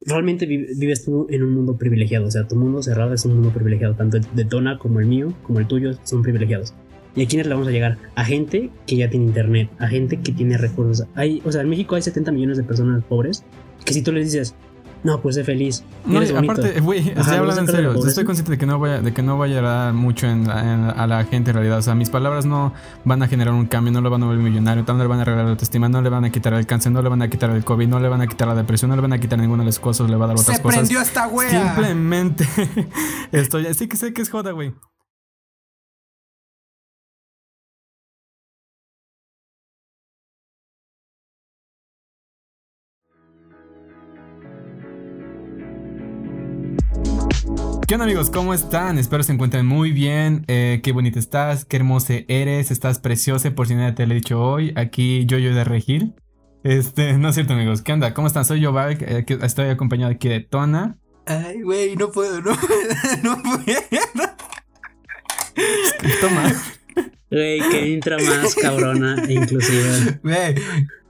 realmente vives tú en un mundo privilegiado. O sea, tu mundo cerrado es un mundo privilegiado. Tanto el de Tona como el mío, como el tuyo, son privilegiados. ¿Y a quiénes le vamos a llegar? A gente que ya tiene internet, a gente que tiene recursos. Hay, o sea, en México hay 70 millones de personas pobres que si tú les dices, no, pues sé feliz. No, aparte, güey, estoy hablando en serio. Estoy consciente de que no vaya, de que no vaya a dar mucho en, a la gente en realidad. O sea, mis palabras no van a generar un cambio, no lo van a volver millonario, no le van a arreglar la autoestima, no le van a quitar el cáncer, no le van a quitar el COVID, no le van a quitar la depresión, no le van a quitar ninguna de las cosas, le va a dar otras cosas. Se prendió esta wea. Simplemente estoy, sí que sé que es joda, güey. ¿Qué onda amigos? ¿Cómo están? Espero se encuentren muy bien. Eh, qué bonita estás, qué hermosa eres, estás preciosa, por si nadie te lo he dicho hoy. Aquí yo, yo de Regil. Este, no es cierto amigos. ¿Qué onda? ¿Cómo están? Soy yo, eh, estoy acompañado aquí de Tona. Ay, güey, no puedo, no puedo, no puedo. Toma. Güey, qué intro más cabrona, inclusive. Güey,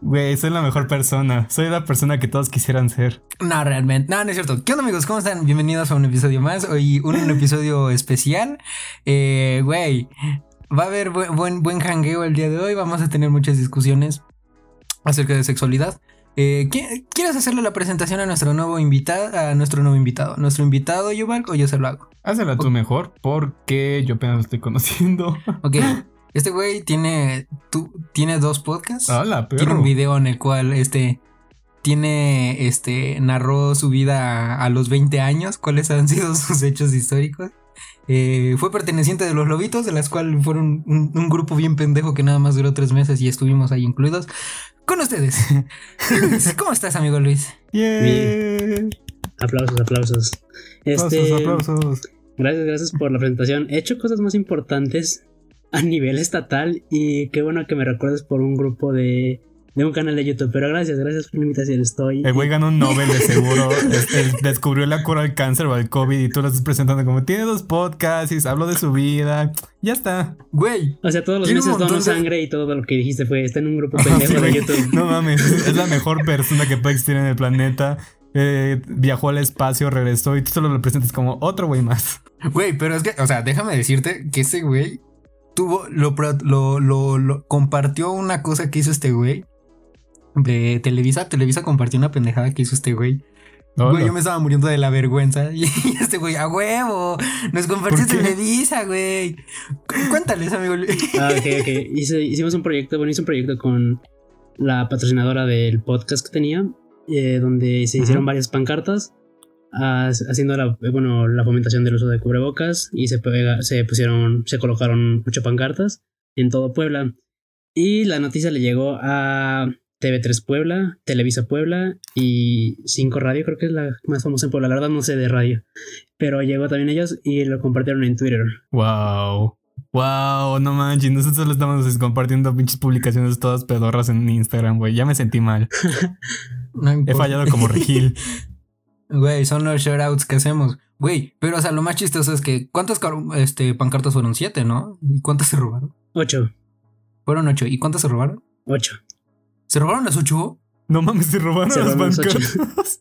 güey, soy la mejor persona. Soy la persona que todos quisieran ser. No, realmente. No, no es cierto. ¿Qué onda, amigos? ¿Cómo están? Bienvenidos a un episodio más. Hoy un, episodio especial. Eh, güey, va a haber buen, buen, buen hangueo el día de hoy. Vamos a tener muchas discusiones acerca de sexualidad. Eh, ¿Quieres hacerle la presentación a nuestro nuevo invitado? A nuestro nuevo invitado. ¿Nuestro invitado, Yuval, o yo se lo hago? Hazla tú mejor, porque yo apenas lo estoy conociendo. Ok. Este güey tiene, tú, tiene dos podcasts. Hola. Tiene un video en el cual este tiene, este, narró su vida a, los 20 años, cuáles han sido sus hechos históricos. Eh, fue perteneciente de los Lobitos, de las cuales fueron un, grupo bien pendejo que nada más duró tres meses y estuvimos ahí incluidos. Con ustedes. ¿Cómo estás, amigo Luis? Bien. Aplausos, aplausos. Este, aplausos, aplausos. Gracias, gracias por la presentación. He hecho cosas más importantes a nivel estatal y qué bueno que me recuerdes por un grupo de, de un canal de YouTube. Pero gracias, gracias por la invitación. Estoy. El güey ganó un Nobel de seguro. descubrió la cura al cáncer o al COVID y tú lo estás presentando como tiene dos podcasts y hablo de su vida. Ya está. Güey. O sea, todos los meses dono sangre y todo lo que dijiste fue está en un grupo pendejo de YouTube. No mames, es la mejor persona que puede existir en el planeta. Eh, viajó al espacio, regresó y tú solo lo presentas como otro güey más. Güey, pero es que, o sea, déjame decirte que ese güey tuvo, lo, lo, compartió una cosa que hizo este güey de Televisa. Televisa compartió una pendejada que hizo este güey. Güey, yo me estaba muriendo de la vergüenza. Y este güey, a huevo, nos compartió Televisa, güey. Cuéntales, amigo. Ah, ok, ok. hicimos un proyecto, bueno, hice un proyecto con la patrocinadora del podcast que tenía, eh, donde se hicieron varias pancartas haciendo la, bueno, la fomentación del uso de cubrebocas y se, se pusieron, se colocaron ocho pancartas en todo Puebla. Y la noticia le llegó a TV3 Puebla, Televisa Puebla y 5 Radio, creo que es la más famosa en Puebla. La verdad no sé de radio, pero llegó también ellos y lo compartieron en Twitter. Wow. Wow, no manches, nosotros solo estamos compartiendo pinches publicaciones todas pedorras en Instagram, güey. Ya me sentí mal. He fallado como Regil. Güey, son los shoutouts que hacemos. Güey, pero o sea, lo más chistoso es que ¿cuántas este, pancartas fueron? Siete, ¿no? ¿Y cuántas se robaron? Ocho. Fueron ocho. ¿Y cuántas se robaron? Ocho. ¿Se robaron las ocho? No mames, se robaron las pancartas.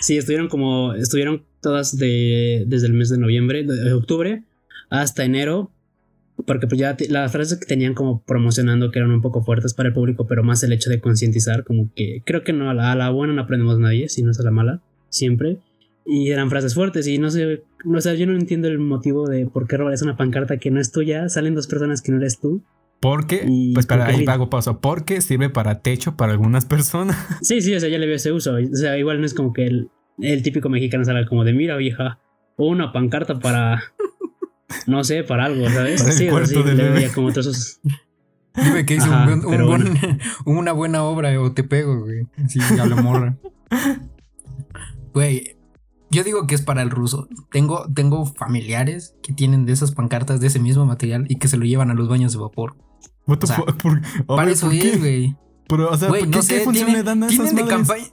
sí, estuvieron como, estuvieron todas de, desde el mes de noviembre, de octubre, hasta enero, porque pues ya las frases que tenían como promocionando que eran un poco fuertes para el público, pero más el hecho de concientizar, como que creo que no, a la, a la buena no aprendemos nadie, si no es a la mala siempre. Y eran frases fuertes y no sé, no sé, yo no entiendo el motivo de por qué robarías una pancarta que no es tuya, salen dos personas que no eres tú. Porque, pues para ahí pago paso, porque sirve para techo para algunas personas. Sí, sí, o sea, ya le veo ese uso. O sea, igual no es como que el, el típico mexicano salga como de mira vieja, una pancarta para, no sé, para algo, ¿sabes? sí, sí, le veía como todos esos... Dime que hice una buena obra o te pego, güey. Sí, a la morra. Güey, yo digo que es para el ruso. Tengo, tengo familiares que tienen de esas pancartas de ese mismo material y que se lo llevan a los baños de vapor. What the para eso es, güey. Pero, o sea, ¿por no qué, sé, función le dan a esas de campaña.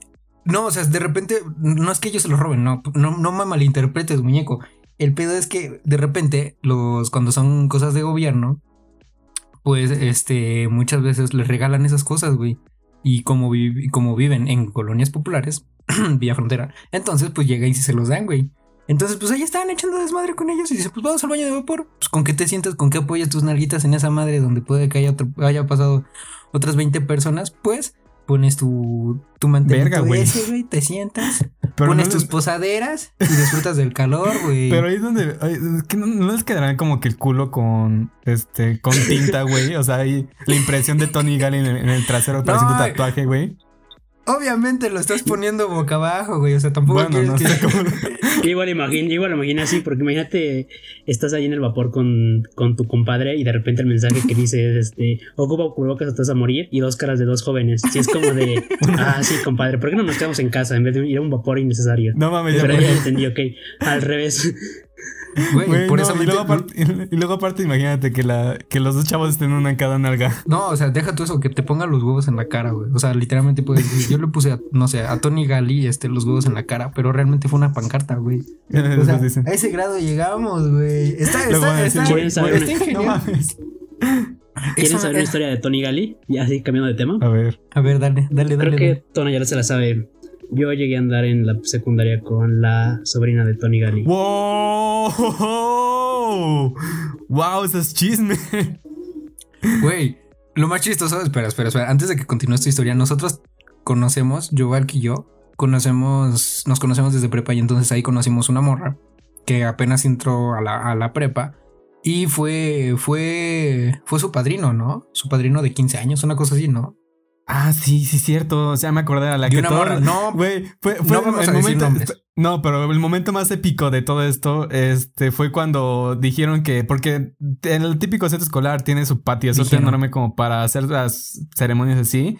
No, o sea, de repente, no es que ellos se lo roben, no, no, no me malinterpretes, muñeco. El pedo es que de repente, los, cuando son cosas de gobierno, pues, este, muchas veces les regalan esas cosas, güey. Y como, como viven en colonias populares, vía frontera. Entonces, pues llega y se los dan, güey. Entonces, pues ahí estaban echando desmadre con ellos y dice, pues vamos al baño de vapor. Pues con qué te sientes, con qué apoyas tus narguitas en esa madre donde puede que haya, haya pasado otras 20 personas, pues pones tu, tu mantelito güey. te sientas, pones tus posaderas y disfrutas del calor, güey. Pero ahí es donde, que no, les quedarán como que el culo con, este, con tinta, güey. O sea, ahí la impresión de Tony Gallin en, el trasero para tu tatuaje, güey. Obviamente lo estás poniendo boca abajo, güey. O sea, tampoco bueno, no cómo... igual imagino, igual imagino así, porque imagínate, estás ahí en el vapor con, con tu compadre y de repente el mensaje que dice este, ocupa cubrebocas o te vas a morir y dos caras de dos jóvenes. Si es como de, ah, sí, compadre, ¿por qué no nos quedamos en casa en vez de ir a un vapor innecesario? No mames, Pero ya entendí, ok. Al revés. Güey, por eso y, luego aparte, y, luego aparte, imagínate que, la, que los dos chavos estén una en cada nalga. No, o sea, deja tú eso, que te pongan los huevos en la cara, güey. O sea, literalmente puedes decir, yo le puse, a, no sé, a Tony Gali este, los huevos en la cara, pero realmente fue una pancarta, güey. O sea, a ese grado llegamos, güey. Está, está, está, ¿Quieren saber, está ¿Quieren saber una historia de Tony Gali? Ya así cambiando de tema. A ver. A ver, dale, dale, dale. Creo que Tony ya se la sabe. Yo llegué a andar en la secundaria con la sobrina de Tony Gali. ¡Wow! ¡Wow! Ese es chisme. Güey, lo más chistoso, espera, espera, espera. Antes de que continúe esta historia, nosotros conocemos, yo, Valk y yo, conocemos, nos conocemos desde prepa y entonces ahí conocimos una morra que apenas entró a la, a la prepa y fue, fue, fue su padrino, ¿no? Su padrino de 15 años, una cosa así, ¿no? Ah, sí, sí, cierto. O sea, me acordé a la que todo... No, güey, fue, fue el momento. No, pero el momento más épico de todo esto este, fue cuando dijeron que, porque en el típico centro escolar tiene su patio eso enorme como para hacer las ceremonias así.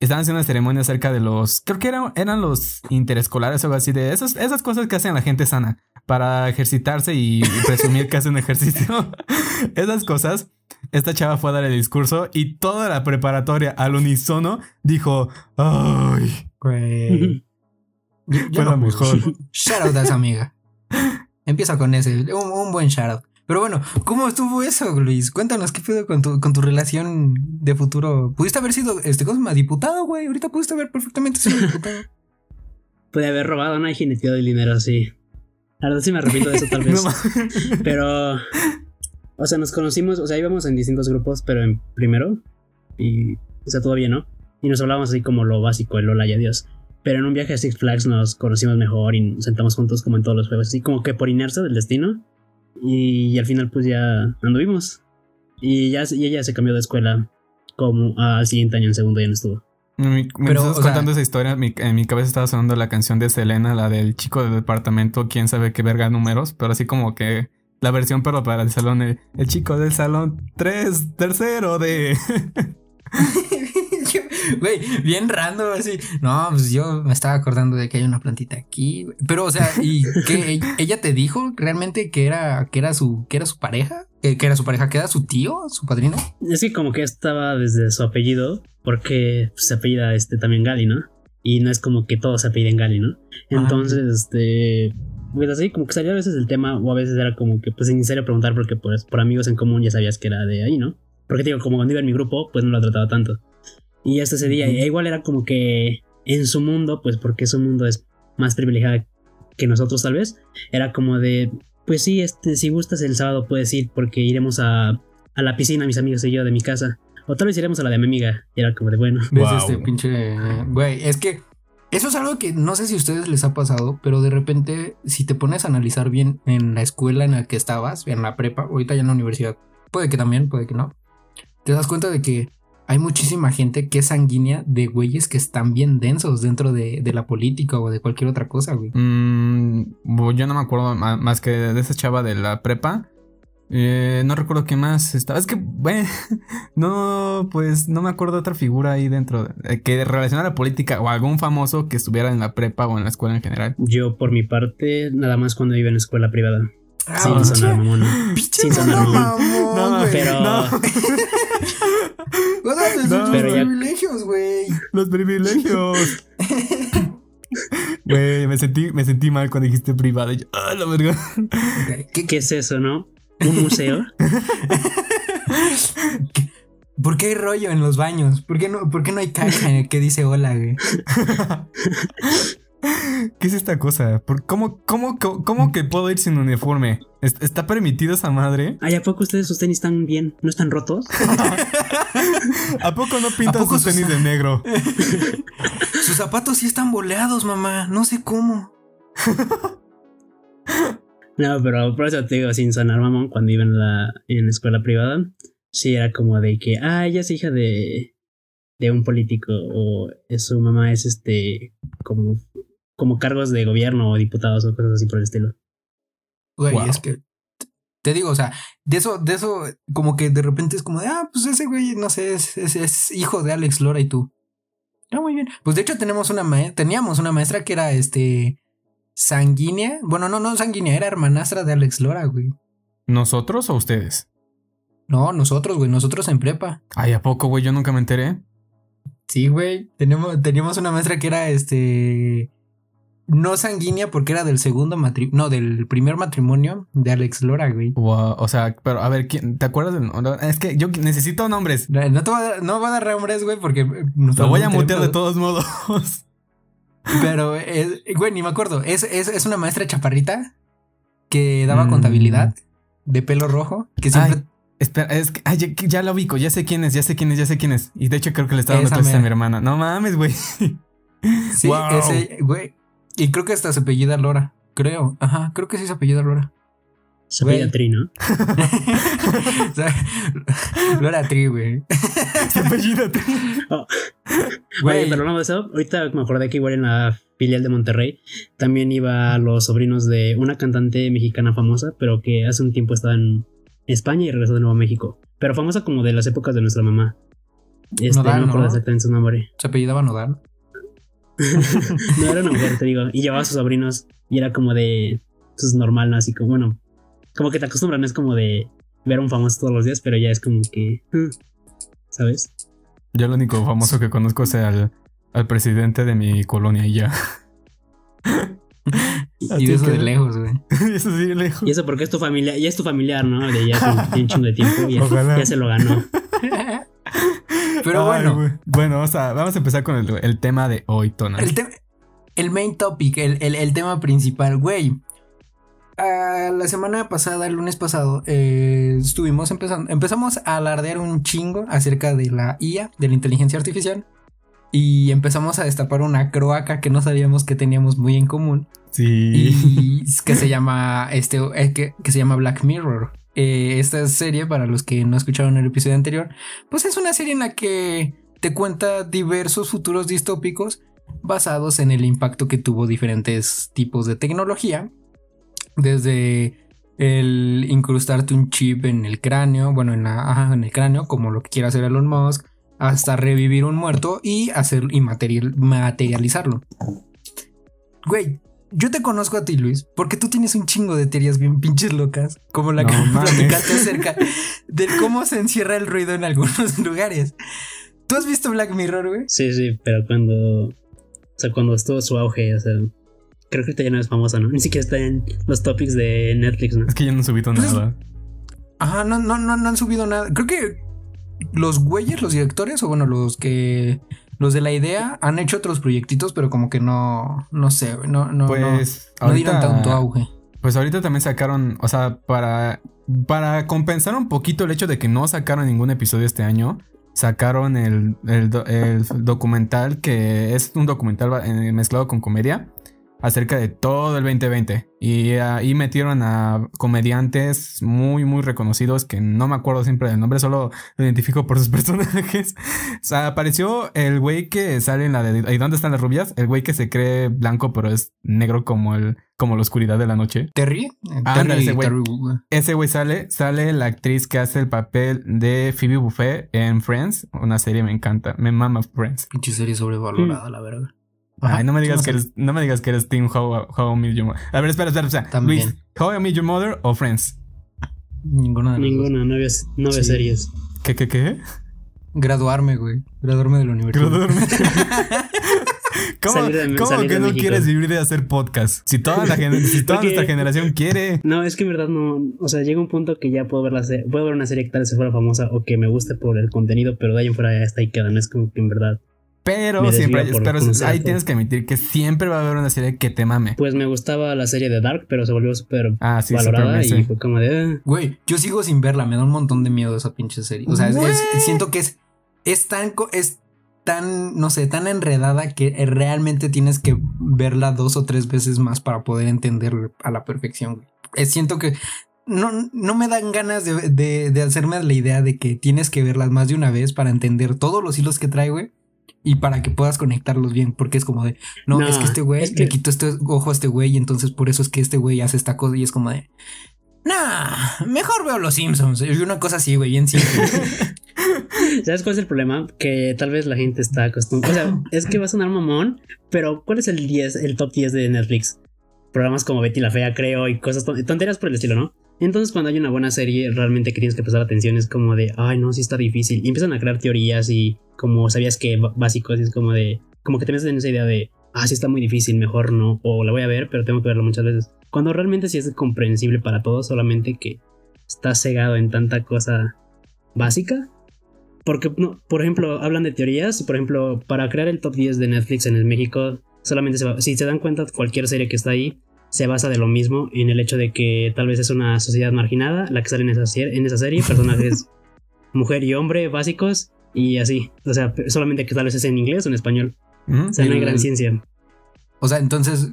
Estaban haciendo una ceremonia acerca de los, creo que eran, eran los interescolares o algo así, de esas, esas cosas que hacen la gente sana para ejercitarse y presumir que hacen ejercicio. esas cosas esta chava fue a dar el discurso y toda la preparatoria al unísono dijo, ay, güey. fue lo mejor. Shout out a esa amiga. Empieza con ese, un, buen shout out. Pero bueno, ¿cómo estuvo eso, Luis? Cuéntanos qué pedo con tu, con tu relación de futuro. Pudiste haber sido, este, cosa diputado, güey. Ahorita pudiste haber perfectamente sido diputado. Puede haber robado una jineteado de dinero, sí. La verdad sí me repito de eso tal vez. pero o sea, nos conocimos, o sea, íbamos en distintos grupos, pero en primero. Y, o sea, todo bien, ¿no? Y nos hablábamos así como lo básico, el hola y adiós. Pero en un viaje a Six Flags nos conocimos mejor y nos sentamos juntos como en todos los juegos, así como que por inercia del destino. Y, al final pues ya anduvimos. Y, ya, y ella se cambió de escuela como al siguiente año, en segundo ya no estuvo. Me, Pero, estás contando esa historia, en mi cabeza estaba sonando la canción de Selena, la del chico del departamento, quién sabe qué verga números, pero así como que la versión, pero para el salón, el, chico del salón 3, tercero de... Güey, bien random así. No, pues yo me estaba acordando de que hay una plantita aquí. Pero, o sea, ¿y qué? ¿Ella te dijo realmente que era, que era su, que era su pareja? ¿Que, era su pareja? ¿Que era su tío? ¿Su padrino? Es que como que estaba desde su apellido, porque se apellida este también Gali, ¿no? Y no es como que todos se apelliden Gali, ¿no? Entonces, este pues así como que salía a veces el tema o a veces era como que pues innecesario preguntar porque pues por amigos en común ya sabías que era de ahí, ¿no? Porque digo, como cuando iba en mi grupo pues no lo trataba tanto. Y hasta ese día, igual era como que en su mundo, pues porque su mundo es más privilegiado que nosotros tal vez, era como de, pues sí, este, si gustas el sábado puedes ir porque iremos a, a la piscina, mis amigos y yo de mi casa. O tal vez iremos a la de mi amiga. Y era como de bueno. ¿Ves este pinche... Güey, es que eso es algo que no sé si a ustedes les ha pasado, pero de repente, si te pones a analizar bien en la escuela en la que estabas, en la prepa, ahorita ya en la universidad, puede que también, puede que no, te das cuenta de que hay muchísima gente que es sanguínea de güeyes que están bien densos dentro de, la política o de cualquier otra cosa, güey. Mm, yo no me acuerdo más que de esa chava de la prepa. Eh, no recuerdo qué más estaba. Es que, bueno, no, pues no me acuerdo de otra figura ahí dentro de, que relacionara la política o algún famoso que estuviera en la prepa o en la escuela en general. Yo, por mi parte, nada más cuando iba en escuela privada. Ah, sin sonar mamón. Sin sonar mamón. No, pero. No. los privilegios, güey. Los privilegios. Güey, me sentí, me sentí mal cuando dijiste privada. ah, la verga. ¿Qué es eso, no? un museo. ¿Por qué hay rollo en los baños? ¿Por qué no, por qué no hay caja en el que dice hola, güey? ¿Qué es esta cosa? cómo, cómo, cómo, que puedo ir sin uniforme? ¿Está permitido esa madre? Ay, ¿a poco ustedes sus tenis están bien? ¿No están rotos? ¿A poco no pintan sus tenis de negro? sus zapatos sí están boleados, mamá. No sé cómo. no, pero por eso te digo, sin sonar mamón, cuando iba en la, en la escuela privada, sí era como de que, ah, ella es hija de, de un político o su mamá es este como como cargos de gobierno o diputados o cosas así por el estilo. Güey, es que te digo, o sea, de eso, de eso, como que de repente es como de, ah, pues ese güey, no sé, es, es, hijo de Alex Lora y tú. Ah, muy bien. Pues de hecho tenemos una teníamos una maestra que era este sanguínea. Bueno, no, no sanguínea, era hermanastra de Alex Lora, güey. ¿Nosotros o ustedes? No, nosotros, güey, nosotros en prepa. Ay, ¿a poco, güey? Yo nunca me enteré. Sí, güey. Teníamos, teníamos una maestra que era este no sanguínea porque era del segundo matrimonio, no, del primer matrimonio de Alex Lora, güey. o sea, pero a ver, ¿te acuerdas? De, es que yo necesito nombres. No te voy a dar, no voy a dar nombres, güey, porque... Lo voy a mutear de todos modos. Pero, güey, ni me acuerdo. Es, es, una maestra chaparrita que daba mm. contabilidad de pelo rojo, que siempre... espera, es que ya, ya, la ubico, ya sé quién es, ya sé quién es, ya sé quién es. Y de hecho creo que le estaba dando clases a mi hermana. No mames, güey. Sí, ese, güey. Y creo que hasta se apellida Lora. Creo. Ajá, creo que sí se apellida Lora. Se apellida Tri, ¿no? Lora Tri, güey. se apellida Tri. Oh. Güey, pero no de eso. Ahorita me acordé que igual en la filial de Monterrey también iba los sobrinos de una cantante mexicana famosa, pero que hace un tiempo estaba en España y regresó de nuevo a México. Pero famosa como de las épocas de nuestra mamá. Este, no me acuerdo exactamente su nombre. ¿Se apellidaba Nodal? no era una mujer, te digo. Y llevaba a sus sobrinos y era como de. Pues normal, ¿no? Así como, bueno. Como que te acostumbran, es como de ver a un famoso todos los días, pero ya es como que. ¿Sabes? Yo lo único famoso que conozco es al, al presidente de mi colonia y ya. y eso de lejos, güey. eso sí, de lejos. Y eso porque es tu familia, ya es tu familiar, ¿no? De ya tiene un chingo de tiempo y ya se lo ganó. Pero bueno. Bueno, o sea, vamos a empezar con el, tema de hoy, Tona. El, el main topic, el, tema principal, güey. Ah, la semana pasada, el lunes pasado, eh, estuvimos empezando, empezamos a alardear un chingo acerca de la IA, de la inteligencia artificial. Y empezamos a destapar una croaca que no sabíamos que teníamos muy en común. Sí. Y que se llama, este, eh, que se llama Black Mirror. Eh, esta serie, para los que no escucharon el episodio anterior, pues es una serie en la que te cuenta diversos futuros distópicos basados en el impacto que tuvo diferentes tipos de tecnología, desde el incrustarte un chip en el cráneo, bueno, en, la, en el cráneo, como lo que quiere hacer Elon Musk, hasta revivir un muerto y hacer y materializarlo. Güey, yo te conozco a ti, Luis, porque tú tienes un chingo de teorías bien pinches locas, como la que platicaste acerca de cómo se encierra el ruido en algunos lugares. ¿Tú has visto Black Mirror, güey? Sí, sí, pero cuando. O sea, cuando estuvo su auge, o sea. Creo que ya no es famosa, ¿no? Ni siquiera está en los topics de Netflix, ¿no? Es que ya no han subido pues nada. Ajá, no, no, no, no han subido nada. Creo que los güeyes, los directores, o bueno, los que los de la idea han hecho otros proyectitos, pero como que no, no sé, no, no, pues, no, dieron tanto auge. Pues ahorita también sacaron, o sea, para, para compensar un poquito el hecho de que no sacaron ningún episodio este año, sacaron el, el, el documental que es un documental eh, mezclado con comedia acerca de todo el 2020. Y ahí metieron a comediantes muy, muy reconocidos que no me acuerdo siempre del nombre, solo lo identifico por sus personajes. o sea, apareció el güey que sale en la de ¿Y dónde están las rubias? El güey que se cree blanco, pero es negro como el como la oscuridad de la noche. Terry. Ah, ese güey. Ese güey sale, sale la actriz que hace el papel de Phoebe Buffet en Friends, una serie me encanta, me mama Friends. Pinche serie sobrevalorada, la verdad. Ay, no me digas que eres, no me digas que eres Team How, How I Met Your Mother. A ver, espera, espera, espera. Luis, How I Met Your Mother o Friends? Ninguna de Ninguna, no ves, no series. ¿Qué, qué, qué? Graduarme, güey. Graduarme de la universidad. Graduarme. ¿Cómo, ¿cómo que no quieres vivir de hacer podcast? Si toda, la si toda nuestra generación quiere. No, es que en verdad no. O sea, llega un punto que ya puedo ver, la serie, puedo ver una serie que tal vez fuera famosa o que me guste por el contenido, pero de ahí en fuera ya está y queda. No es como que en verdad Pero siempre, pero ahí tienes que admitir que siempre va a haber una serie que te mame. Pues me gustaba la serie de Dark, pero se volvió súper ah, valorada y fue como de. Ah". Güey, yo sigo sin verla, me da un montón de miedo esa pinche serie. O sea, siento que es, es tan, es tan, no sé, tan enredada que realmente tienes que verla dos o tres veces más para poder entender a la perfección. siento que no, no me dan ganas de, de, de hacerme la idea de que tienes que verlas más de una vez para entender todos los hilos que trae, güey y para que puedas conectarlos bien, porque es como de, no, es que este güey le quitó este ojo a este güey y entonces por eso es que este güey hace esta cosa y es como de, nah, mejor veo los Simpsons. Y una cosa así, güey, bien simple. ¿Sabes cuál es el problema? Que tal vez la gente está acostumbrada. O sea, es que va a sonar mamón, pero ¿cuál es el 10, el top 10 de Netflix? Programas como Betty la Fea, creo, y cosas tonteras por el estilo, ¿no? Entonces, cuando hay una buena serie, realmente que tienes que prestar atención, es como de, ay, no, sí está difícil. Y empiezan a crear teorías y como sabías que básicos, es como de, como que te metes en esa idea de, ah, sí está muy difícil, mejor no, o la voy a ver, pero tengo que verlo muchas veces. Cuando realmente sí es comprensible para todos, solamente que estás cegado en tanta cosa básica. Porque, no, por ejemplo, hablan de teorías, por ejemplo, para crear el top 10 de Netflix en el México, solamente se va, si se dan cuenta, cualquier serie que está ahí se basa de lo mismo en el hecho de que tal vez es una sociedad marginada la que sale en esa, en esa serie, personajes mujer y hombre básicos y así. O sea, solamente que tal vez es en inglés o en español. O sea, no hay gran ciencia. O sea, entonces,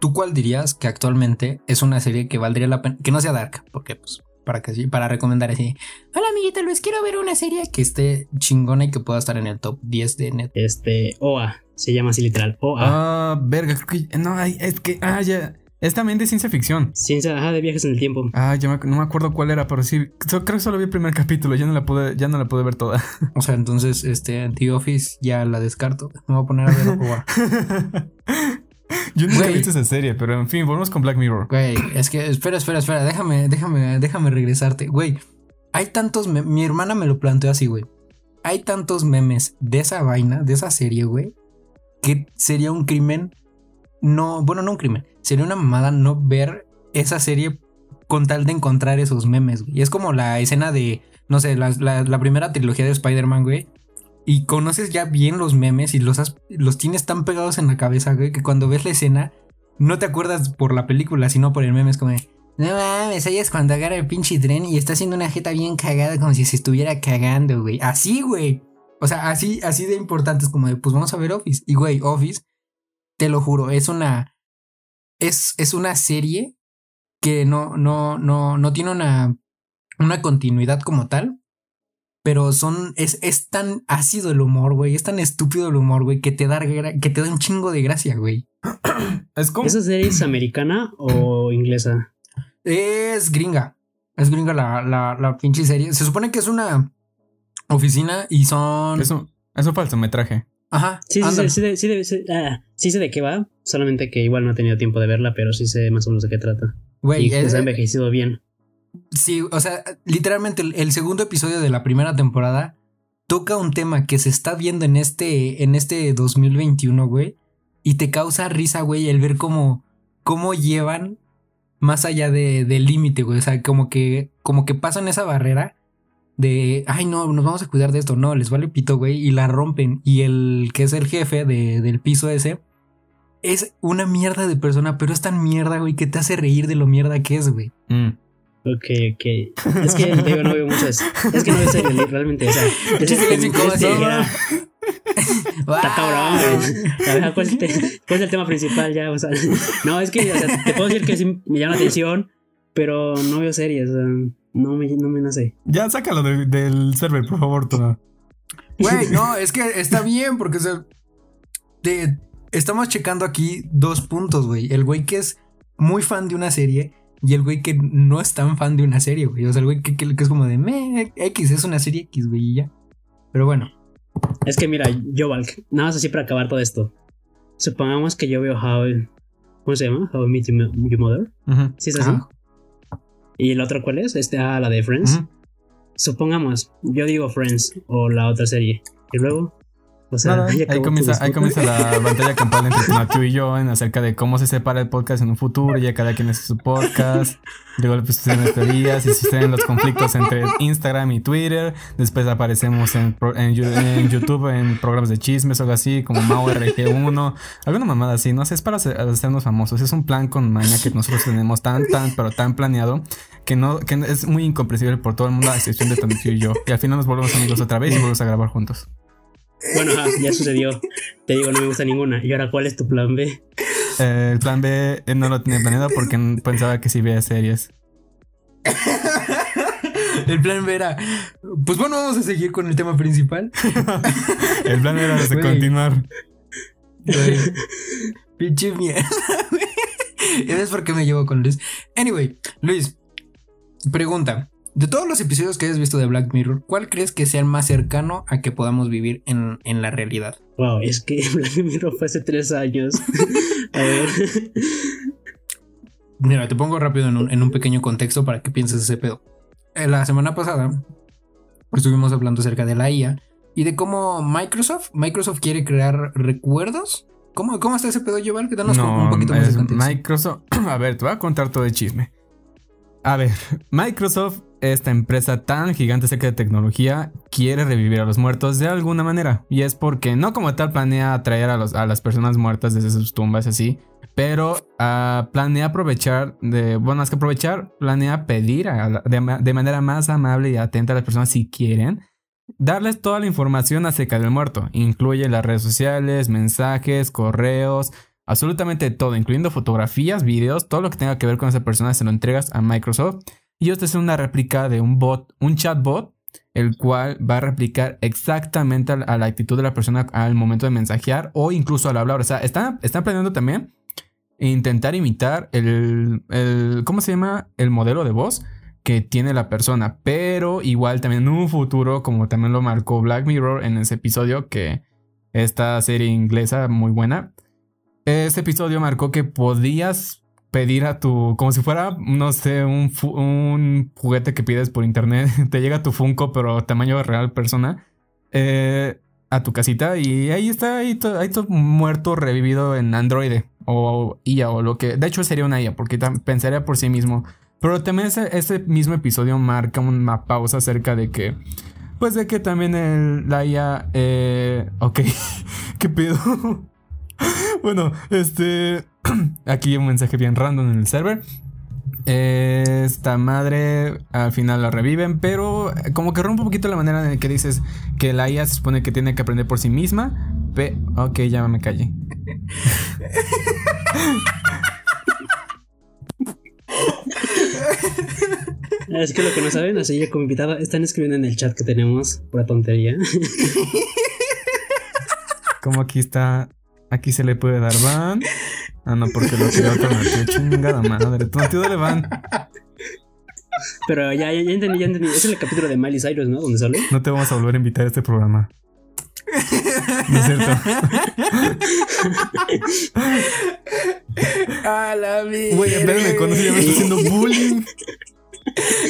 ¿tú cuál dirías que actualmente es una serie que valdría la pena? Que no sea Dark, porque pues para que sí, para recomendar así. Hola amiguita, Luis, quiero ver una serie que esté chingona y que pueda estar en el top 10 de net. Este, OA, se llama así literal. OA. Ah, verga, no, es que, ah, ya. Es también de ciencia ficción. Ciencia, ajá, de viajes en el tiempo. Ah, yo no me acuerdo cuál era, pero sí. creo que solo vi el primer capítulo, ya no la pude, ya no la pude ver toda. O sea, entonces, este, The Office ya la descarto. Me voy a poner a ver Yo nunca he visto esa serie, pero en fin, volvemos con Black Mirror. Güey, es que, espera, espera, espera, déjame, déjame, déjame regresarte. Güey, hay tantos, mi hermana me lo planteó así, güey. Hay tantos memes de esa vaina, de esa serie, güey, que sería un crimen no, bueno, no un crimen, sería una mamada no ver esa serie con tal de encontrar esos memes, güey. Es como la escena de, no sé, la, primera trilogía de Spider-Man, güey. Y conoces ya bien los memes y los, los tienes tan pegados en la cabeza, güey, que cuando ves la escena no te acuerdas por la película, sino por el meme. Es como de, no mames, ahí es cuando agarra el pinche tren y está haciendo una jeta bien cagada como si se estuviera cagando, güey. Así, güey. O sea, así, así de importante es como de, pues vamos a ver Office. Y, güey, Office te lo juro, es una. Es, es una serie que no, no, no, no tiene una, una continuidad como tal. Pero son. Es, es tan ácido el humor, güey. Es tan estúpido el humor, güey, que te da que te da un chingo de gracia, güey. es como... ¿Esa serie es americana o inglesa? Es gringa. Es gringa la, la, la pinche serie. Se supone que es una oficina y son. Eso, es un falsometraje. Ajá. Sí, sí, sí, sí, sí, ah, sí, sé de qué va, solamente que igual no he tenido tiempo de verla, pero sí sé más o menos de qué trata. Güey, y se ha envejecido bien. Sí, o sea, literalmente el, segundo episodio de la primera temporada toca un tema que se está viendo en este, en este 2021, güey, y te causa risa, güey, el ver cómo, cómo llevan más allá de, del límite, güey, o sea, como que, como que pasan esa barrera de, ay, no, nos vamos a cuidar de esto. No, les vale pito, güey, y la rompen. Y el que es el jefe de, del piso ese es una mierda de persona, pero es tan mierda, güey, que te hace reír de lo mierda que es, güey. Mm. Ok, ok. Es que digo, no veo muchas. Es que no veo serio, realmente. O sea, es Está cabrón, güey. ¿Cuál, es el tema principal ya? O sea, no, es que o sea, te puedo decir que sí me llama la atención, pero no veo series. O sea, no me, no me nace. Ya sácalo del server, por favor, toda. Güey, no, es que está bien, porque estamos checando aquí dos puntos, güey. El güey que es muy fan de una serie y el güey que no es tan fan de una serie, güey. O sea, el güey que, es como de me, X, es una serie X, güey, y ya. Pero bueno. Es que mira, yo, Valk, nada más así para acabar todo esto. Supongamos que yo veo How. ¿Cómo se llama? How I Meet Your Mother. ¿Sí es así? ¿Y el otro cuál es? Este, ah, la de Friends. Supongamos, yo digo Friends o la otra serie. Y luego. O sea, ahí, comienza, ahí comienza la batalla campal entre Matthew y yo en acerca de cómo se separa el podcast en un futuro. Ya cada quien hace su podcast. Luego pues suceden teorías y suceden los conflictos entre Instagram y Twitter. Después aparecemos en, en, YouTube en programas de chismes o algo así, como Mao RG1. Alguna mamada así. No sé, es para hacernos famosos. Es un plan con maña que nosotros tenemos tan, tan, pero tan planeado que no que es muy incomprensible por todo el mundo, a excepción de Matthew y yo. Y al final nos volvemos amigos otra vez y volvemos a grabar juntos. Bueno, ya sucedió. Te digo, no me gusta ninguna. ¿Y ahora cuál es tu plan B? Eh, el plan B eh, no lo tenía planeado porque pensaba que sí veía series. el plan B era, pues bueno, vamos a seguir con el tema principal. el plan B era de continuar. Pinche mierda, ¿Y ves por qué me llevo con Luis? Anyway, Luis, pregunta. De todos los episodios que hayas visto de Black Mirror, ¿cuál crees que sea el más cercano a que podamos vivir en, la realidad? Wow, es que Black Mirror fue hace tres años. a ver. Mira, te pongo rápido en un, en un pequeño contexto para que pienses ese pedo. Eh, la semana pasada estuvimos hablando acerca de la IA y de cómo Microsoft, Microsoft quiere crear recuerdos. ¿Cómo, cómo está ese pedo, Joval? Que danos un poquito más de contexto. Microsoft, a ver, te voy a contar todo el chisme. A ver, Microsoft esta empresa tan gigante acerca de tecnología quiere revivir a los muertos de alguna manera. Y es porque no como tal planea atraer a, las personas muertas desde sus tumbas así. Pero uh, planea aprovechar, de, bueno, más que aprovechar, planea pedir de, manera más amable y atenta a las personas si quieren. Darles toda la información acerca del muerto. Incluye las redes sociales, mensajes, correos, absolutamente todo, incluyendo fotografías, videos, todo lo que tenga que ver con esa persona se lo entregas a Microsoft y ellos te hacen una réplica de un bot, un chatbot, el cual va a replicar exactamente a la actitud de la persona al momento de mensajear o incluso al hablar. O sea, están, están planeando también intentar imitar el, el, ¿cómo se llama? El modelo de voz que tiene la persona. Pero igual también en un futuro, como también lo marcó Black Mirror en ese episodio, que esta serie inglesa muy buena. Ese episodio marcó que podías pedir a tu, como si fuera, no sé, un, un juguete que pides por internet, te llega tu Funko, pero tamaño real persona, eh, a tu casita y ahí está, ahí, todo muerto, revivido en Android o IA o lo que, de hecho sería una IA porque pensaría por sí mismo, pero también ese, mismo episodio marca una pausa acerca de que, pues de que también la IA, eh, ok, ¿qué pido? Bueno, este. Aquí un mensaje bien random en el server. Esta madre al final la reviven, pero como que rompe un poquito la manera en la que dices que la IA se supone que tiene que aprender por sí misma. ok, ya me callé. Es que lo que no saben, así yo como invitada, están escribiendo en el chat que tenemos, pura tontería. Como aquí está Aquí se le puede dar van. Ah, no, porque lo tiró con la chingada madre. Tu dale van. Pero ya, ya, ya entendí, ya entendí. Es el capítulo de Miley Cyrus, ¿no? Donde sale. No te vamos a volver a invitar a este programa. No es cierto. a la vida. Güey, espérame, cuando se me está haciendo bullying.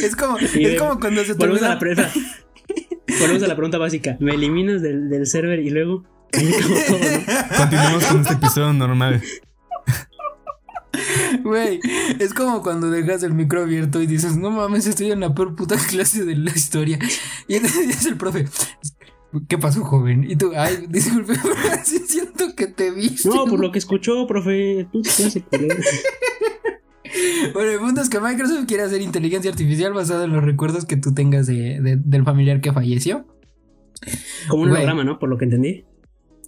Es como, es como cuando se te Volvemos a la pregunta. Volvemos a la pregunta básica. ¿Me eliminas del, del server y luego Continuamos con este episodio normal. Güey, es como cuando dejas el micro abierto y dices, no mames, estoy en la peor puta clase de la historia. Y entonces dice el profe, ¿qué pasó, joven? Y tú, ay, disculpe, así siento que te viste. No, por lo que escuchó, profe, tú Bueno, el punto es que Microsoft quiere hacer inteligencia artificial basada en los recuerdos que tú tengas de, del familiar que falleció. Como un holograma, ¿no? Por lo que entendí.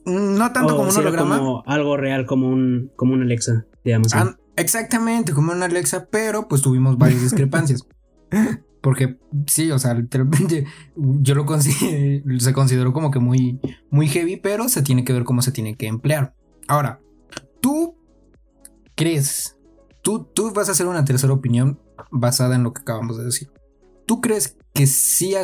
No tanto como un holograma. Como algo real, como un, como un Alexa de Amazon. exactamente, como un Alexa, pero pues tuvimos varias discrepancias. Porque sí, o sea, literalmente yo lo considero, se consideró como que muy, muy heavy, pero se tiene que ver cómo se tiene que emplear. Ahora, tú crees, tú, tú vas a hacer una tercera opinión basada en lo que acabamos de decir. ¿Tú crees que sí,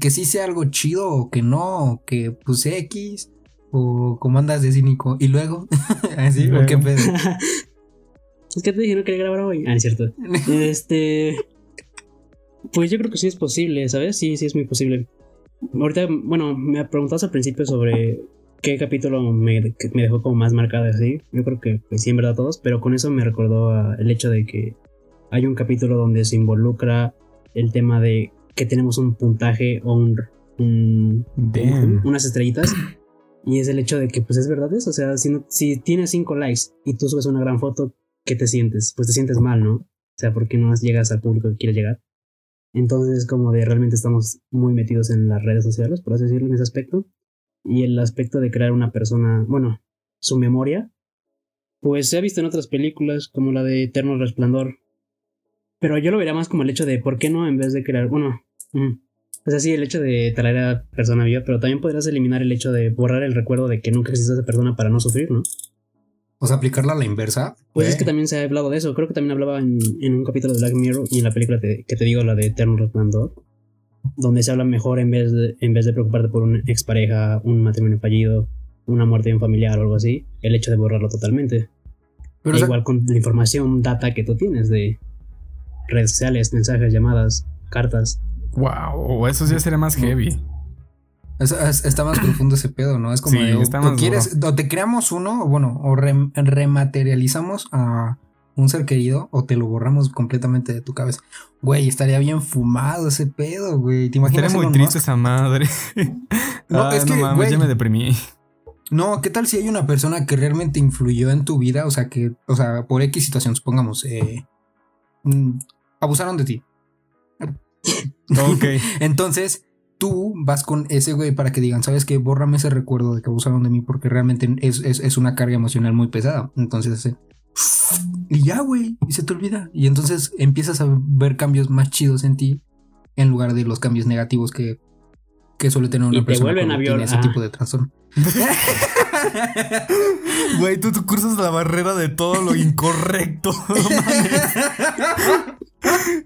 que sí sea algo chido o que no, o que pues X? ¿O cómo andas de cínico? ¿Y luego? ¿Así? ¿O qué pedo? es que te dije no quería grabar hoy. Ah, es cierto. este. Pues yo creo que sí es posible, ¿sabes? Sí, sí es muy posible. Ahorita, bueno, me preguntabas al principio sobre qué capítulo me, me dejó como más marcado así. Yo creo que pues, sí, en verdad todos, pero con eso me recordó el hecho de que hay un capítulo donde se involucra el tema de que tenemos un puntaje o un, unas estrellitas. Y es el hecho de que, pues es verdad eso. O sea, si, si tienes cinco likes y tú subes una gran foto, ¿qué te sientes? Pues te sientes mal, ¿no? O sea, porque no llegas al público que quieres llegar. Entonces, como de realmente estamos muy metidos en las redes sociales, por así decirlo, en ese aspecto. Y el aspecto de crear una persona, bueno, su memoria, pues se ha visto en otras películas, como la de Eterno Resplandor. Pero yo lo vería más como el hecho de, ¿por qué no en vez de crear, bueno, o sea, sí, el hecho de traer a persona viva, pero también podrías eliminar el hecho de borrar el recuerdo de que nunca existió esa persona para no sufrir, ¿no? O sea, aplicarla a la inversa. Pues es que también se ha hablado de eso. Creo que también hablaba en, un capítulo de Black Mirror y en la película que te digo, la de Eterno Resplandor, donde se habla mejor en vez de, en vez de preocuparte por una expareja, un matrimonio fallido, una muerte de un familiar o algo así, el hecho de borrarlo totalmente. Pero e igual con la información, data que tú tienes de redes sociales, mensajes, llamadas, cartas. Wow, eso ya sería más heavy. está más profundo ese pedo, ¿no? Es como o, quieres, o te creamos uno, o bueno, o rematerializamos a un ser querido, o te lo borramos completamente de tu cabeza. Güey, estaría bien fumado ese pedo, güey. ¿Te imaginas? Estaría muy triste esa madre. no, es que, mames, ya me deprimí. No, ¿qué tal si hay una persona que realmente influyó en tu vida? O sea, que, o sea, por X situación, supongamos, eh, mm, abusaron de ti. Ok. Entonces, tú vas con ese güey para que digan, ¿sabes qué? Bórrame ese recuerdo de que abusaron de mí porque realmente es, una carga emocional muy pesada. Entonces, y ya, güey, y se te olvida. Y entonces empiezas a ver cambios más chidos en ti en lugar de los cambios negativos que, que suele tener una persona que tiene ese tipo de trastorno. Güey, tú, tú cruzas la barrera de todo lo incorrecto.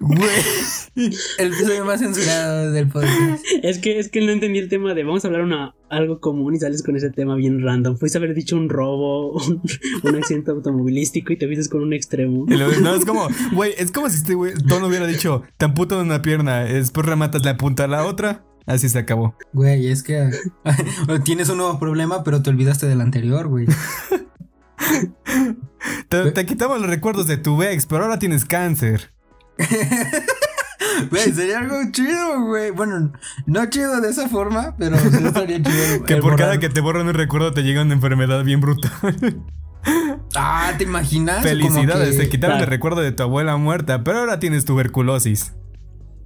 Güey. El episodio más censurado del podcast. Es que, es que no entendí el tema de vamos a hablar una, algo común y sales con ese tema bien random. Fuiste a haber dicho un robo, un, accidente automovilístico y te vistes con un extremo. No, es como, güey, es como si este güey, Tono hubiera dicho, te amputan una pierna, después rematas la punta a la otra. Así se acabó. Güey, es que tienes un nuevo problema, pero te olvidaste del anterior, güey. te, quitamos los recuerdos de tu ex, pero ahora tienes cáncer. Güey, sería algo chido, güey. Bueno, no chido de esa forma, pero sí estaría chido. que por cada que te borran un recuerdo te llega una enfermedad bien brutal. ah, ¿te imaginas? Felicidades, te quitaron el recuerdo de tu abuela muerta, pero ahora tienes tuberculosis.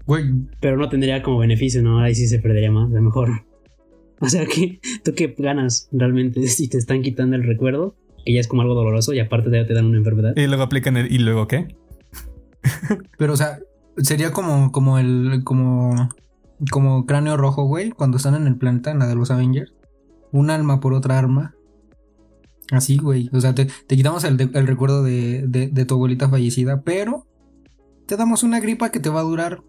Güey. Pero no tendría como beneficio, ¿no? Ahí sí se perdería más, a lo mejor. O sea, que ¿tú qué ganas realmente si te están quitando el recuerdo? Que ya es como algo doloroso y aparte te dan una enfermedad. Y luego aplican el ¿y luego qué? Pero, o sea, sería como, como el, como, como cráneo rojo, güey, cuando están en el planeta, en la de los Avengers. Un alma por otra arma. Así, güey. O sea, te, quitamos el, recuerdo de, de, tu abuelita fallecida, pero te damos una gripa que te va a durar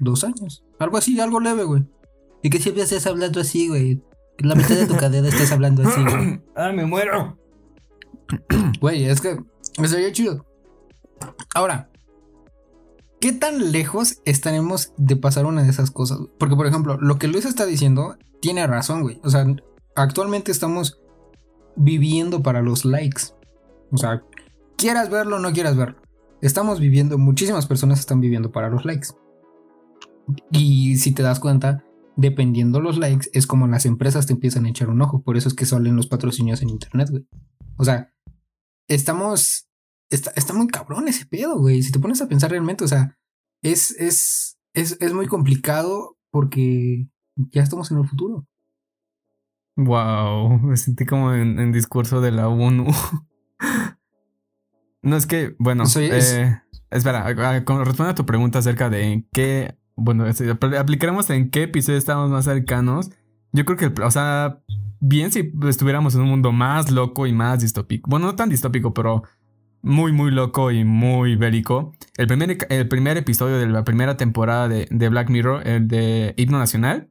dos años. Algo así, algo leve, güey. Y que siempre estés hablando así, güey. La mitad de tu cadena estés hablando así, güey. ¡Ah, me muero! Güey, es que me sería chido. Ahora, ¿qué tan lejos estaremos de pasar una de esas cosas? Porque, por ejemplo, lo que Luis está diciendo tiene razón, güey. O sea, actualmente estamos viviendo para los likes. O sea, quieras verlo o no quieras verlo. Estamos viviendo, muchísimas personas están viviendo para los likes. Y si te das cuenta, dependiendo los likes, es como las empresas te empiezan a echar un ojo. Por eso es que salen los patrocinios en internet, güey. O sea, estamos está, muy cabrón ese pedo, güey. Si te pones a pensar realmente, o sea, es, es, es, muy complicado porque ya estamos en el futuro. Wow, me sentí como en, discurso de la ONU. no es que, bueno, eh, espera, responde a tu pregunta acerca de en qué, bueno, aplicaremos en qué episodio estamos más cercanos. Yo creo que, o sea, bien si estuviéramos en un mundo más loco y más distópico. Bueno, no tan distópico, pero muy, muy loco y muy bélico. El primer, episodio de la primera temporada de, Black Mirror, el de Himno Nacional,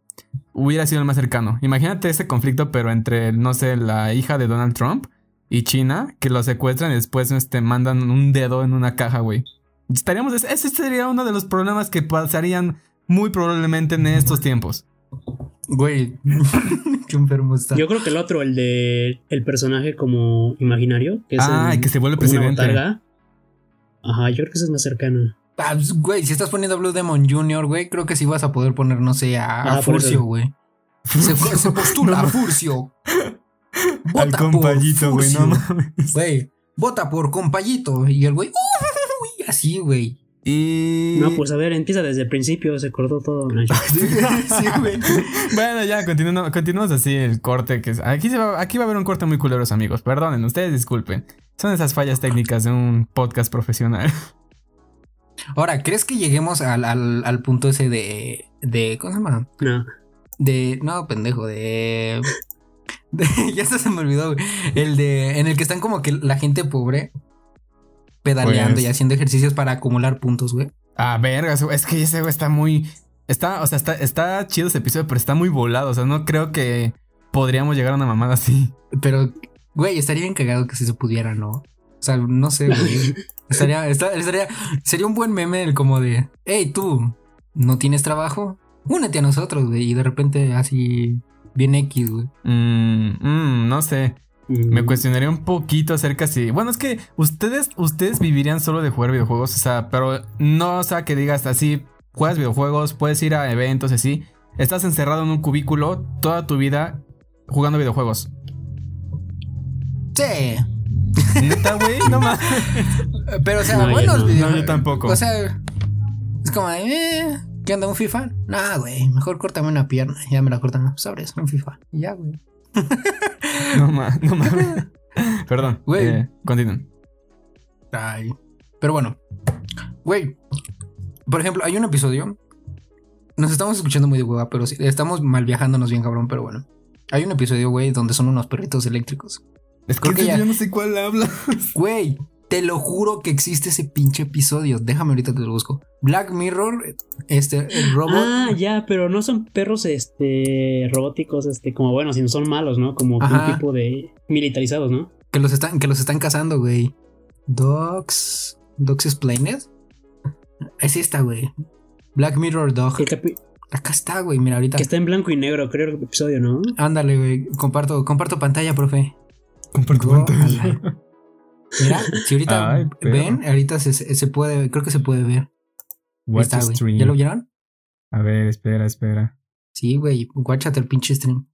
hubiera sido el más cercano. Imagínate ese conflicto, pero entre, no sé, la hija de Donald Trump y China, que lo secuestran y después este, mandan un dedo en una caja, güey. Estaríamos, ese sería uno de los problemas que pasarían muy probablemente en estos tiempos. Güey, Qué enfermo está. Yo creo que el otro, el de el personaje como imaginario, que es ah, el- que se vuelve presidente. Ajá, yo creo que ese es más cercano. Ah, pues, güey, si estás poniendo a Blue Demon Jr., güey, creo que sí vas a poder poner, no sé, a, Ah. Furcio, güey. Se, se postula a Furcio. Al Vota por compayito, güey, no Furcio. mames. Güey, vota por compayito. Y el güey, uy, así, güey. Y. No, pues a ver, empieza desde el principio, se cortó todo. Sí, güey. Bueno, ya, continuando- continuamos así el corte. que es- aquí, se va, aquí va a haber un corte muy culeros, amigos. Perdonen, ustedes disculpen. Son esas fallas técnicas de un podcast profesional. Ahora, ¿crees que lleguemos al, al, al punto ese de, de. ¿Cómo se llama? no. De. No, pendejo, de. de- ya se me olvidó, güey. El de. En el que están como que la gente pobre pedaleando Pues- y haciendo ejercicios para acumular puntos, güey. Ah, verga, su- es que ese güey está muy. Está, o sea, está, está chido ese episodio, pero está muy volado. O sea, no creo que podríamos llegar a una mamada así. Pero, güey, estaría bien cagado que si se pudiera, ¿no? O sea, no sé, güey. estaría, esta- estaría, sería un buen meme el como de, hey, tú, ¿no tienes trabajo? Únete a nosotros, güey. Y de repente así, bien X, güey. Mm, mm, no sé. Me cuestionaría un poquito acerca si. Bueno, es que ustedes, ustedes vivirían solo de jugar videojuegos. O sea, pero no, o sea, que digas así, juegas videojuegos, puedes ir a eventos y así. Estás encerrado en un cubículo toda tu vida jugando videojuegos. Sí. Neta, güey, no mames. Pero, o sea, No, buenos no. videojuegos. No, yo tampoco. O sea, es como, eh, ¿qué onda? ¿Un FIFA? Nah, güey, mejor córtame una pierna. Ya me la cortan, pues abres un FIFA. Y ya, güey. No mames, no mames. Perdón, Güey. eh, continúen. Ay. Pero bueno, güey. Por ejemplo, hay un episodio. Nos estamos escuchando muy de hueva, pero sí, estamos mal viajándonos bien, cabrón. Pero bueno, hay un episodio, güey, donde son unos perritos eléctricos. Es Creo que, que ya- yo no sé cuál habla. Güey, te lo juro que existe ese pinche episodio. Déjame ahorita te lo busco. Black Mirror, este, el robot. Ah, ya, pero no son perros este robóticos, este, como bueno, sino son malos, ¿no? Como que Ajá. un tipo de militarizados, ¿no? Que los están, que los están cazando, güey. Dogs. Dogs Explained. Es esta, güey. Black Mirror Dog. Acá está, güey. Mira, ahorita. que está en blanco y negro, creo el episodio, ¿no? Ándale, güey. Comparto, comparto pantalla, profe. Comparto Go pantalla. Mira, si ahorita Ay, ven, ahorita se, se puede, creo que se puede ver. Ahí Watch está, güey. stream. ¿Ya lo vieron? A ver, espera, espera. Sí, güey. Guáchate el pinche stream.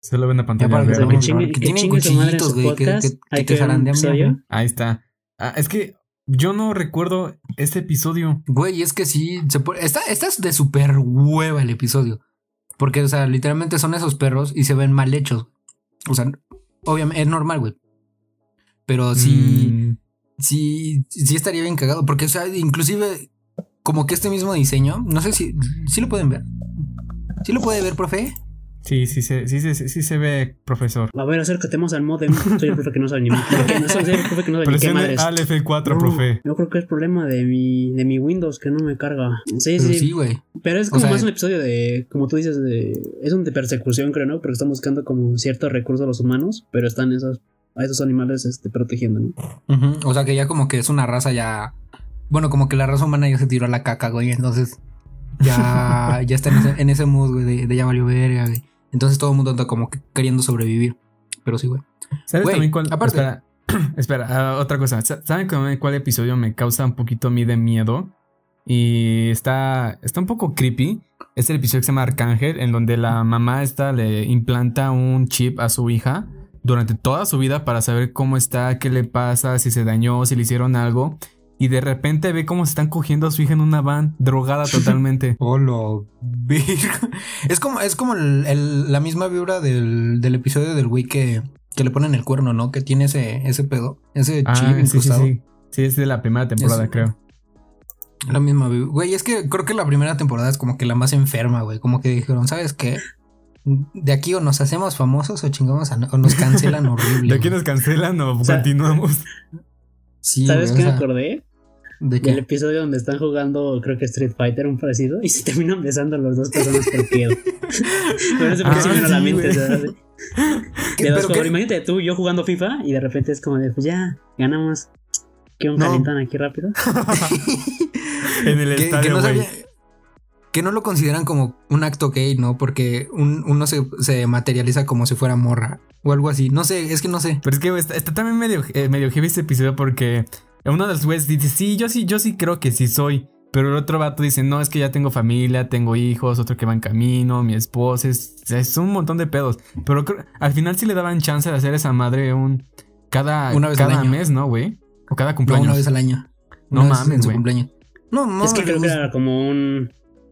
Solo ven la pantalla. para que se chingue, tienen cuchillitos, güey, que- que- que te güey. Ahí está. Ah, es que yo no recuerdo este episodio. Güey, es que sí, se puede- está, está de súper hueva el episodio. Porque, o sea, literalmente son esos perros y se ven mal hechos. O sea, obviamente, es normal, güey. Pero sí, Mm, sí, sí estaría bien cagado. Porque, o sea, inclusive, como que este mismo diseño, no sé si, ¿sí lo pueden ver. ¿Sí lo puede ver, profe? sí, sí, se- sí, sí, sí, sí se ve, profesor. A ver, acércatemos al modem. Soy el profe que no sabe ni no soy el profe que no sabe ni qué madres. al F4, No, profe. Yo creo que es problema de mi, de mi Windows que no me carga. Sí, Pero sí. sí, güey. Pero es O como sea, más un episodio de, como tú dices, de. Es un de persecución, creo, ¿no? Porque están buscando como cierto recurso a los humanos, pero están esos, a esos animales este, protegiendo, ¿no? O sea, que ya como que es una raza ya. Bueno, como que la raza humana ya se tiró a la caca, güey. Entonces, ya, ya está en ese, en ese mood, güey, de, de ya valió verga, güey. Entonces todo el mundo anda como que queriendo sobrevivir. Pero sí, güey. ¿Sabes Güey, también cuál? aparte- Espera, espera, ah, otra cosa. Sa- ¿Saben cuál episodio me causa un poquito a mí de miedo? Y está, está un poco creepy. Es el episodio que se llama Arcángel, en donde la mamá esta le implanta un chip a su hija durante toda su vida para saber cómo está, qué le pasa, si se dañó, si le hicieron algo. Y de repente ve cómo se están cogiendo a su hija en una van, drogada totalmente. Hola, Es como, es como el- el- la misma vibra del, del episodio del güey que, que le ponen el cuerno, ¿no? Que tiene ese, ese pedo, ese Ah, sí, sí, sí. Sí, es de la primera temporada, Es- creo. La misma vibra. Güey, es que creo que la primera temporada es como que la más enferma, güey. Como que dijeron, ¿sabes qué? De aquí o nos hacemos famosos o chingamos a- o nos cancelan horrible. ¿De aquí nos cancelan o sea, continuamos? Sí, ¿Sabes qué me acordé? ¿De Del qué? episodio donde están jugando, creo que Street Fighter, un parecido, y se terminan besando los dos personas por pedo. Pero no sé por qué Ah, se me vino a la mente. de- ¿Qué- de dos pero jugadores. qué- Imagínate tú y yo jugando FIFA y de repente es como de, pues ya, ganamos. ¿Qué un No. calentón aquí rápido? en el estadio, no güey. Que no lo consideran como un acto gay, ¿no? Porque uno se, materializa como si fuera morra o algo así. No sé, es que no sé. Pero es que está, también medio, eh, medio heavy este episodio porque uno de los güeyes dice, sí, yo sí, yo sí creo que sí soy. Pero el otro vato dice, no, es que ya tengo familia, tengo hijos, otro que va en camino, mi esposa, es, es un montón de pedos. Pero al final sí le daban chance de hacer esa madre un... Cada, una vez cada mes, ¿no, güey? O cada cumpleaños. una vez al año. no mames, güey. No, no, es que creo que era como un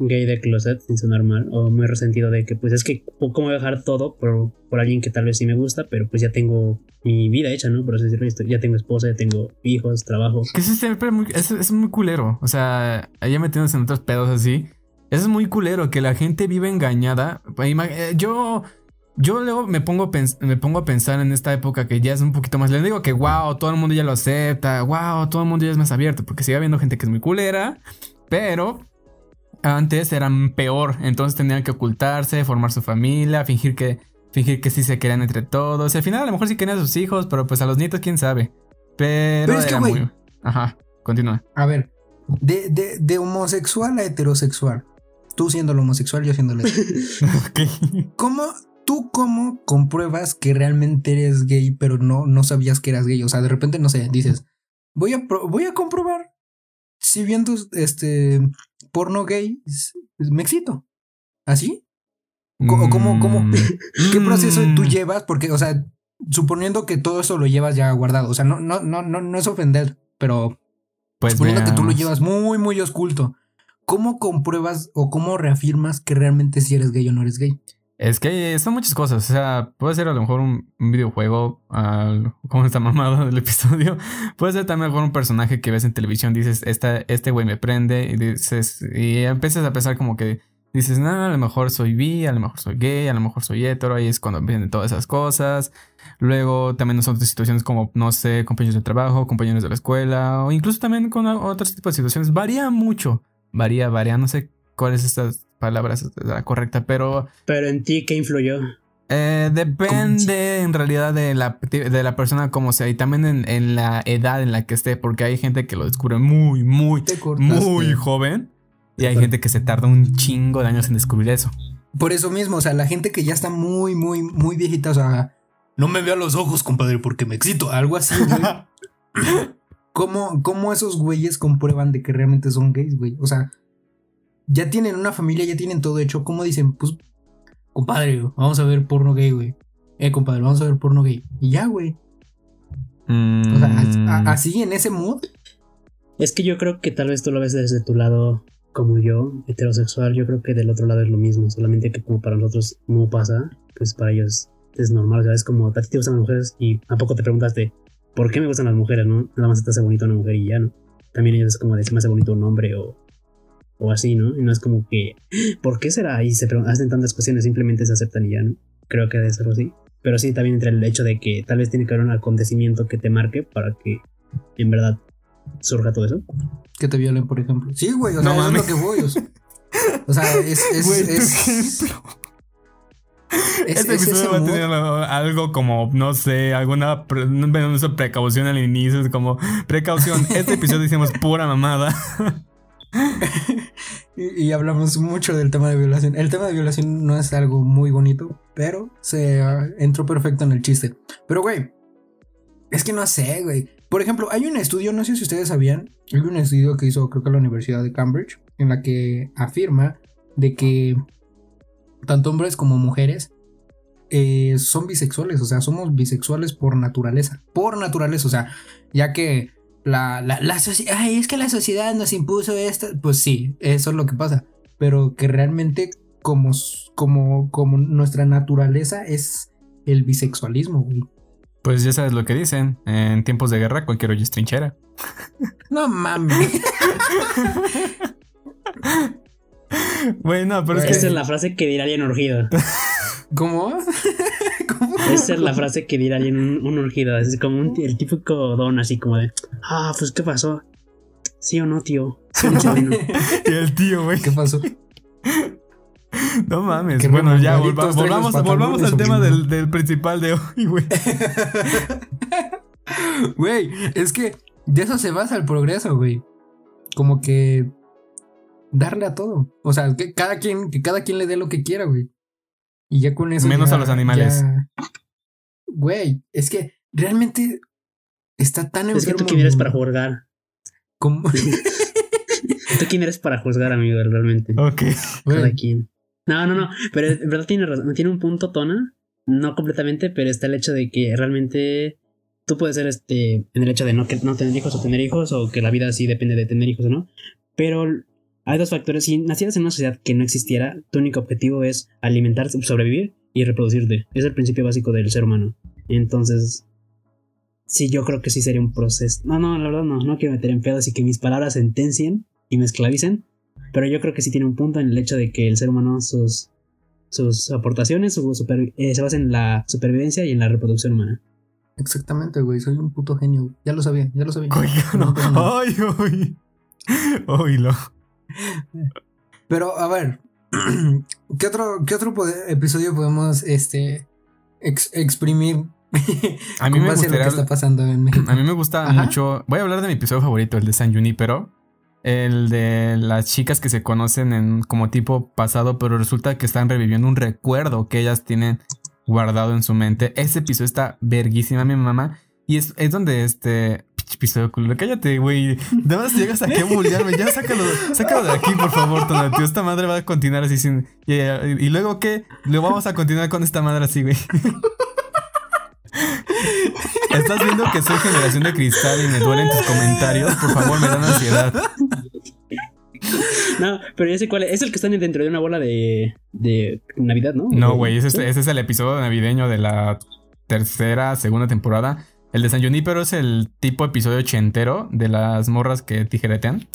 gay de closet, sin ser normal, o muy resentido de que, pues es que, ¿cómo voy a dejar todo por, por alguien que tal vez sí me gusta, pero pues ya tengo mi vida hecha, ¿no? Por así decirlo, ya tengo esposa, ya tengo hijos, trabajo. Que eso es, muy, es, muy culero, o sea, allá metiéndose en otros pedos así. Eso es muy culero, que la gente vive engañada. Eh, yo... Yo luego me pongo, me pongo a pensar en esta época que ya es un poquito más. Les digo que wow, todo el mundo ya lo acepta. Wow, todo el mundo ya es más abierto. Porque sigue habiendo gente que es muy culera. Pero antes eran peor, entonces tenían que ocultarse, formar su familia, fingir que, fingir que sí se querían entre todos. Al final a lo mejor sí querían a sus hijos, pero pues a los nietos quién sabe. Pero, es que, muy... Ajá, continúa. A ver, de, de, de, homosexual a heterosexual, tú siendo el homosexual, yo siendo el heterosexual. ¿Cómo, tú cómo compruebas que realmente eres gay, pero no, no sabías que eras gay? O sea, de repente, no sé, dices, voy a, voy a comprobar si viendo este porno gay, me excito. ¿Así? ¿Cómo, cómo, mm. ¿Qué proceso tú llevas? Porque, o sea, suponiendo que todo eso lo llevas ya guardado, o sea, no, no, no, no, no es ofender, pero pues suponiendo que tú lo llevas muy, muy osculto, ¿cómo compruebas o cómo reafirmas que realmente si eres gay o no eres gay? Es que son muchas cosas. O sea, puede ser a lo mejor un, videojuego, como está mamado del episodio. Puede ser también a lo mejor un personaje que ves en televisión. Dices, Esta, este güey me prende. Y dices, y empiezas a pensar como que dices, no, a lo mejor soy bi, a lo mejor soy gay, a lo mejor soy hetero. Ahí es cuando vienen todas esas cosas. Luego también son otras situaciones como, no sé, compañeros de trabajo, compañeros de la escuela. O incluso también con otros tipos de situaciones. Varía mucho. Varía, varía. No sé cuál es esta palabras la correcta, pero... Pero en ti, ¿qué influyó? Eh, depende en realidad de la, de la persona como sea y también en, la edad en la que esté, porque hay gente que lo descubre muy, muy, muy joven y hay gente que se tarda un chingo de años en descubrir eso. Por eso mismo, o sea, la gente que ya está muy, muy, muy viejita, o sea, no me veo a los ojos, compadre, porque me excito, algo así, güey. ¿Cómo, ¿Cómo esos güeyes comprueban de que realmente son gays, güey? O sea, ya tienen una familia, ya tienen todo hecho. ¿Cómo dicen? Pues, compadre, vamos a ver porno gay, güey. Eh, compadre, vamos a ver porno gay. Y ya, güey. O sea, mm. así en ese mood. Es que yo creo que tal vez tú lo ves desde tu lado como yo, heterosexual. Yo creo que del otro lado es lo mismo. Solamente que como para nosotros no pasa, pues para ellos es normal. O sea, es como a ti te gustan las mujeres y tampoco te preguntaste por qué me gustan las mujeres, ¿no? Nada más te hace bonito una mujer y ya, ¿no? También ellos es como de si me hace bonito un hombre o o así, ¿no? Y no es como que, ¿por qué será? Y se hacen tantas cuestiones, simplemente se aceptan y ya, ¿no? Creo que debe ser así. Pero sí, también entre el hecho de que tal vez tiene que haber un acontecimiento que te marque para que en verdad surja todo eso. Que te violen, por ejemplo. Sí, güey, o sea, eso es lo que voy. O sea, es. es, es, este episodio va a tener algo como, no sé, alguna precaución al inicio. Es como, precaución. Este episodio hicimos pura mamada. y, hablamos mucho del tema de violación. El tema de violación no es algo muy bonito, pero se entró perfecto en el chiste. Pero, güey, es que no sé, güey. Por ejemplo, hay un estudio, no sé si ustedes sabían, hay un estudio que hizo, creo que la Universidad de Cambridge, en la que afirma de que tanto hombres como mujeres eh, son bisexuales, o sea, somos bisexuales por naturaleza. Por naturaleza, o sea, ya que la, la, la sociedad, ay, es que la sociedad nos impuso esto, pues sí, eso es lo que pasa, pero que realmente como, como, como nuestra naturaleza es el bisexualismo, güey. Pues ya sabes lo que dicen, en tiempos de guerra cualquier hoyo es trinchera. No mames. bueno, pero es que... Esa es la frase que dirá alguien urgido. ¿Cómo? Esa es la frase que dirá alguien un, un urgido. Es como un, el típico don, así como de, ah, pues, ¿qué pasó? ¿Sí o no, tío? y el tío, güey. ¿Qué pasó? No mames. bueno, ya, volvamos, volvamos al tema del, del, principal de hoy, güey. Güey, es que de eso se basa el progreso, güey. Como que darle a todo. O sea, que cada quien, que cada quien le dé lo que quiera, güey. Y ya con eso. Menos a los animales. Güey, es que realmente está tan enfermo. Es que tú quién eres para juzgar. ¿Cómo? tú quién eres para juzgar, amigo, realmente. Ok. Cada quien. No, no, no. Pero en verdad tiene razón. Tiene un punto, Tona. No completamente, pero está el hecho de que realmente tú puedes ser este en el hecho de no, que, no tener hijos o tener hijos, o que la vida sí depende de tener hijos o no. Pero hay dos factores. Si nacieras en una sociedad que no existiera, tu único objetivo es alimentar, sobrevivir y reproducirte. Es el principio básico del ser humano. Entonces, sí, yo creo que sí sería un proceso. No, no, la verdad no, no quiero meter en pedos y que mis palabras sentencien y me esclavicen. Pero yo creo que sí tiene un punto en el hecho de que el ser humano, sus, sus aportaciones eh, se basan en la supervivencia y en la reproducción humana. Exactamente, güey. Soy un puto genio. Ya lo sabía, ya lo sabía. Ay, ay. Oílo. Pero, a ver. ¿Qué otro, qué otro episodio podemos este, exprimir a mí me gustaría, está pasando en A mí me gusta mucho. Voy a hablar de mi episodio favorito, el de San Junipero. El de las chicas que se conocen en como tipo pasado, pero resulta que están reviviendo un recuerdo que ellas tienen guardado en su mente. Ese episodio está verguísima, mi mamá. Y es, es donde este. Episodio culo. Cállate, güey. Nada más llegas aquí a bullearme. Ya sácalo, sácalo de aquí, por favor, Tonatio. Esta madre va a continuar así sin. Y, y, luego qué? Lo vamos a continuar con esta madre así, güey. Estás viendo que soy generación de cristal y me duelen tus comentarios. Por favor, me dan ansiedad. No, pero ya sé cuál es. Es el que está dentro de una bola de, de Navidad, ¿no? No, güey. Ese, es el episodio navideño de la tercera, segunda temporada. El de San Junípero es el tipo episodio ochentero de las morras que tijeretean.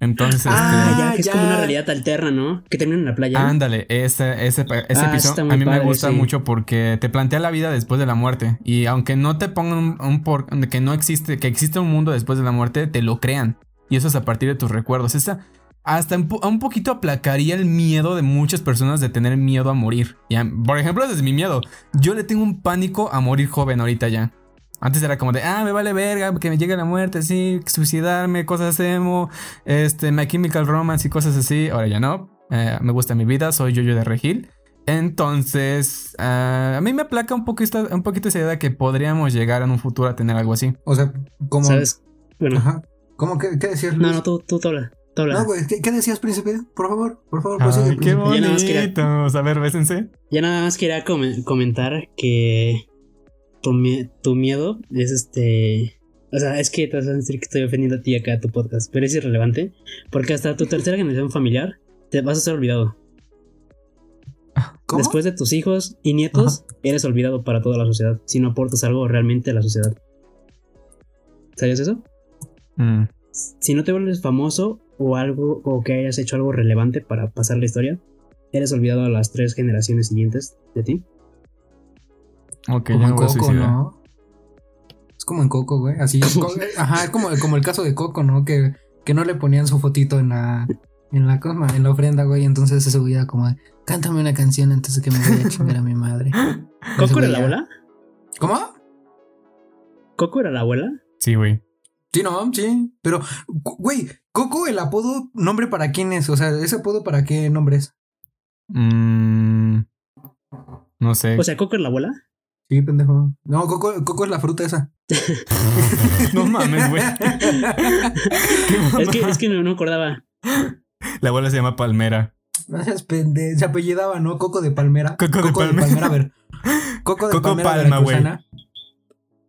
Entonces, ah, este, ya, que es como una realidad alterna, ¿no? Que termina en la playa. Ándale, ese, ese, ese ah, episodio a mí me gusta mucho porque te plantea la vida después de la muerte. Y aunque no te pongan un, por que no existe, que existe un mundo después de la muerte, te lo crean. Y eso es a partir de tus recuerdos. Esa hasta un, poquito aplacaría el miedo de muchas personas de tener miedo a morir. por ejemplo, desde mi miedo, yo le tengo un pánico a morir joven ahorita ya. Antes era como de, ah, me vale verga, que me llegue la muerte, sí, suicidarme, cosas emo, este, My Chemical Romance y cosas así. Ahora ya no. Eh, me gusta mi vida, soy yo-yo de Regil. Entonces, eh, a mí me aplaca un, poco un poquito esa idea de que podríamos llegar en un futuro a tener algo así. O sea, como. ¿Sabes? Bueno. Ajá. ¿Cómo? ¿Qué, qué decías? No, no, tú, tú, tú habla. No, güey, ¿qué, decías, príncipe? Por favor, por favor, Ay, qué bonito. A ver, bésense. Ya nada más quería comentar que tu, miedo es este. O sea, es que te vas a decir que estoy ofendiendo a ti acá a tu podcast, pero es irrelevante porque hasta tu tercera generación familiar te vas a ser olvidado. Después de tus hijos y nietos, eres olvidado para toda la sociedad si no aportas algo realmente a la sociedad. ¿Sabías eso? Mm. Si no te vuelves famoso o algo o que hayas hecho algo relevante para pasar la historia, eres olvidado a las tres generaciones siguientes de ti. Ok, como en Coco, ¿no? Es como en Coco, güey. Así, ajá, es como, como el caso de Coco, ¿no? Que, que no le ponían su fotito en la, en la cosma, en la ofrenda, güey. Entonces se subía como de, cántame una canción antes de que me vaya a chingar a mi madre. ¿Coco era la abuela? ¿Cómo? ¿Coco era la abuela? Sí, güey. Sí, no, sí. Pero, güey, Coco, el apodo, ¿nombre para quién es? O sea, ¿ese apodo para qué nombre es? Mmm. no sé. O sea, ¿Coco es la abuela? Sí, pendejo. No, coco, coco es la fruta esa. no mames, güey. es que, es que no, acordaba. La abuela se llama Palmera. Gracias, pendejo. Se apellidaba, ¿no? Coco de Palmera. Coco, de, Palmera. a ver. Coco de Coco Palma, güey.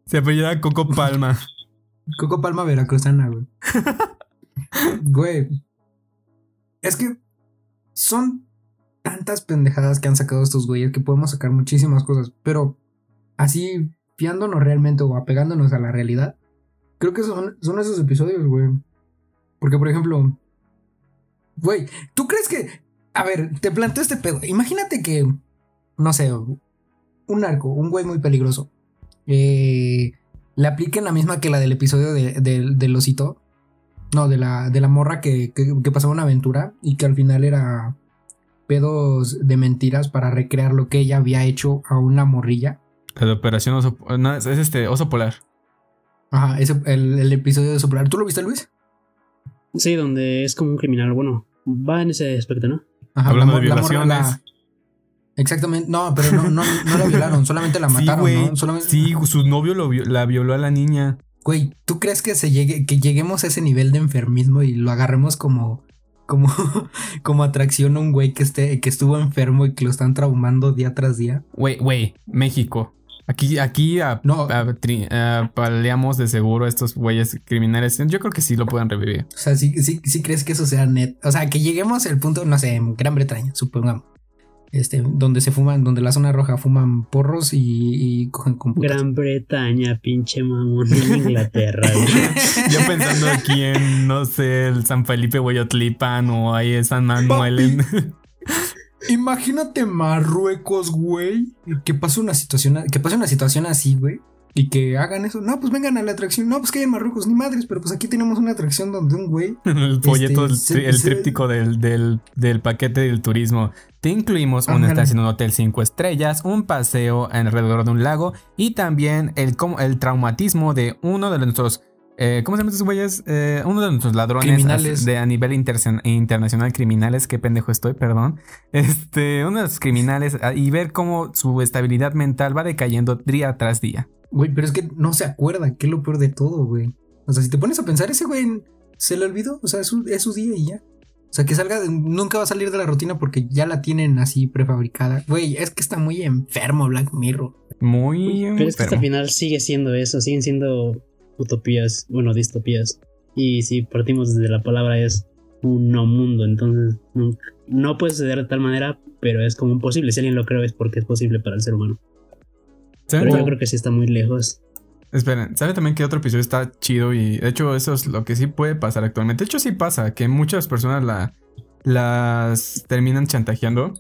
Se apellidaba Coco Palma. Coco Palma Veracruzana, güey. güey. Es que son tantas pendejadas que han sacado estos güeyes que podemos sacar muchísimas cosas. Pero así fiándonos realmente o apegándonos a la realidad, creo que son, son esos episodios, güey. Porque, por ejemplo, güey, ¿tú crees que... A ver, te planteo este pedo. Imagínate que, no sé, un narco, un güey muy peligroso, eh, le apliquen la misma que la del episodio de, del osito. No, de la, de la morra que, que pasaba una aventura y que al final era pedos de mentiras para recrear lo que ella había hecho a una morrilla. La de Operación Oso. No, es este, Oso Polar. Ajá, ese, el, episodio de Oso Polar. ¿Tú lo viste, Luis? Sí, donde es como un criminal. Bueno, va en ese aspecto, ¿no? Ajá, Hablando de violaciones. Exactamente, no, pero no, no, no la violaron, solamente la mataron, sí, ¿no? Sí, su novio la violó a la niña. Güey, ¿tú crees que se llegue, que lleguemos a ese nivel de enfermismo y lo agarremos como, como, como atracción a un güey que esté, que estuvo enfermo y que lo están traumando día tras día? Güey, güey, México. Aquí, aquí no. paleamos de seguro a estos güeyes criminales. Yo creo que sí lo pueden revivir. O sea, sí, sí, sí crees que eso sea net. O sea, que lleguemos al punto, no sé, en Gran Bretaña, supongamos este, donde se fuman, donde la zona roja fuman porros y, cogen con Gran Bretaña, pinche mamón de Inglaterra. Yo pensando aquí en, no sé, el San Felipe Huayotlipan o ahí en San Manuel. Imagínate Marruecos, güey. Que pase una situación, que pase una situación así, güey. Y que hagan eso. No, pues vengan a la atracción. No, pues que hay en Marruecos, ni madres. Pero pues aquí tenemos una atracción donde un güey. el folleto, este, el, tríptico del, del, del, paquete del turismo. Te incluimos una estación en un hotel 5 estrellas, un paseo alrededor de un lago y también el, el traumatismo de uno de nuestros. Eh, ¿Cómo se llaman estos güeyes? Eh, uno de nuestros ladrones de a nivel internacional criminales. Qué pendejo estoy, perdón. Este, uno de los criminales ah, y ver cómo su estabilidad mental va decayendo día tras día. Güey, pero es que no se acuerda, que es lo peor de todo, güey. O sea, si te pones a pensar, ese güey se le olvidó, o sea, es su, día y ya. O sea, que salga, nunca va a salir de la rutina porque ya la tienen así prefabricada. Güey, es que está muy enfermo Black Mirror. Muy Pero es que hasta el final sigue siendo eso, siguen siendo utopías, bueno, distopías. Y si partimos desde la palabra es un no mundo, entonces no, puede suceder de tal manera, pero es como imposible. Si alguien lo cree es porque es posible para el ser humano. Pero yo creo que sí está muy lejos. Esperen, ¿sabe también que otro episodio está chido? Y de hecho, eso es lo que sí puede pasar actualmente. De hecho, sí pasa, que muchas personas la, las terminan chantajeando.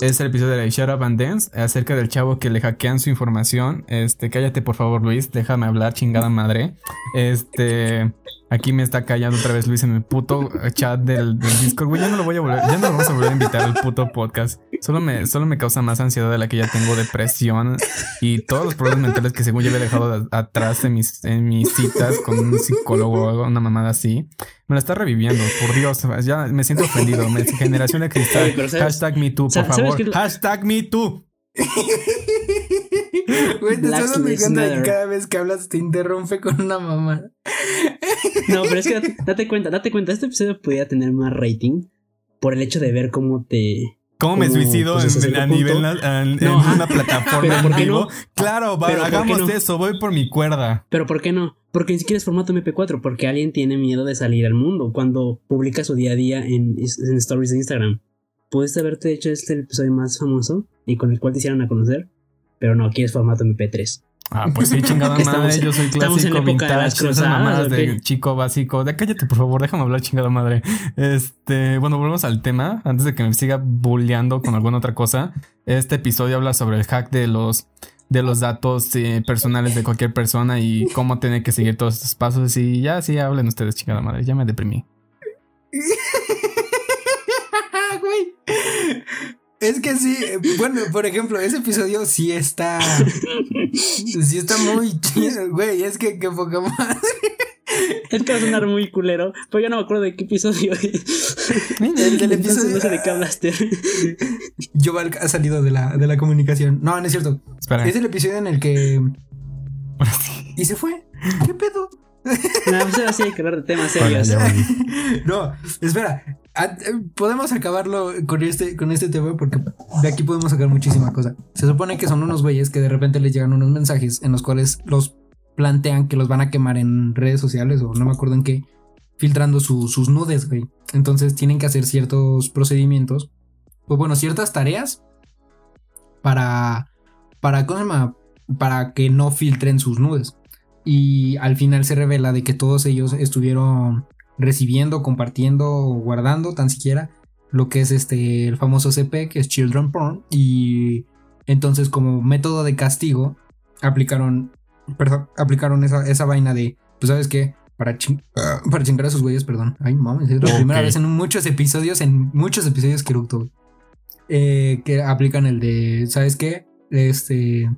Es el episodio de Shut Up and Dance acerca del chavo que le hackean su información. Este, cállate por favor, Luis, déjame hablar, chingada madre. Este, Aquí me está callando otra vez Luis en el puto chat del, Discord. Güey, ya no lo voy a volver, ya no lo vamos a volver a invitar al puto podcast. Solo me, solo me causa más ansiedad de la que ya tengo, depresión y todos los problemas mentales que según yo había dejado atrás en mis, en mis citas con un psicólogo o una mamada así. Me la está reviviendo, por Dios. Ya me siento ofendido. generación de cristal. Hashtag me too, por favor. Hashtag me too. Güey, te estás dando que cada vez que hablas te interrumpe con una mamá. No, pero es que date, cuenta, date cuenta, este episodio podría tener más rating por el hecho de ver cómo te. ¿Cómo me suicido en, a nivel en, una plataforma en vivo? Claro, hagamos eso, voy por mi cuerda. Pero ¿por qué no? Porque ni siquiera es formato MP4, porque alguien tiene miedo de salir al mundo cuando publica su día a día en, en stories de Instagram. Pudiste haberte hecho este episodio más famoso y con el cual te hicieran a conocer, pero no, aquí es formato MP3. Ah, pues sí, chingada madre, yo soy clásico, vintage, esas mamadas de chico básico. De cállate, por favor, déjame hablar, chingada madre. Este, bueno, volvemos al tema, antes de que me siga bulleando con alguna otra cosa. Este episodio habla sobre el hack de los de los datos eh, personales de cualquier persona y cómo tiene que seguir todos estos pasos. Y ya sí, hablen ustedes, chingada madre, ya me deprimí. Es que sí, bueno, por ejemplo, ese episodio sí está. sí está muy chido, güey. Es que qué poca madre. Es que va a sonar muy culero, pero yo no me acuerdo de qué episodio es. El del episodio. No sé de qué hablaste. Joval ha salido de la, de la comunicación. No, no es cierto. Espera. Es el episodio en el que. Y se fue. ¿Qué pedo? No, pues así hay que hablar de temas serios. no, espera. Podemos acabarlo con este, con este tema porque de aquí podemos sacar muchísima cosa. Se supone que son unos güeyes que de repente les llegan unos mensajes en los cuales los plantean que los van a quemar en redes sociales o no me acuerdo en qué, filtrando sus nudes, güey. Entonces tienen que hacer ciertos procedimientos o bueno, ciertas tareas para, para, ¿cómo Para que no filtren sus nudes y al final se revela de que todos ellos estuvieron recibiendo, compartiendo o guardando tan siquiera lo que es este el famoso CP que es Children Porn y entonces como método de castigo aplicaron perdón, aplicaron esa, esa vaina de pues sabes qué para, para chingar a sus güeyes, perdón. Ay, mames, es la primera vez en muchos episodios, en muchos episodios que eh, que aplican el de, ¿sabes qué? Este,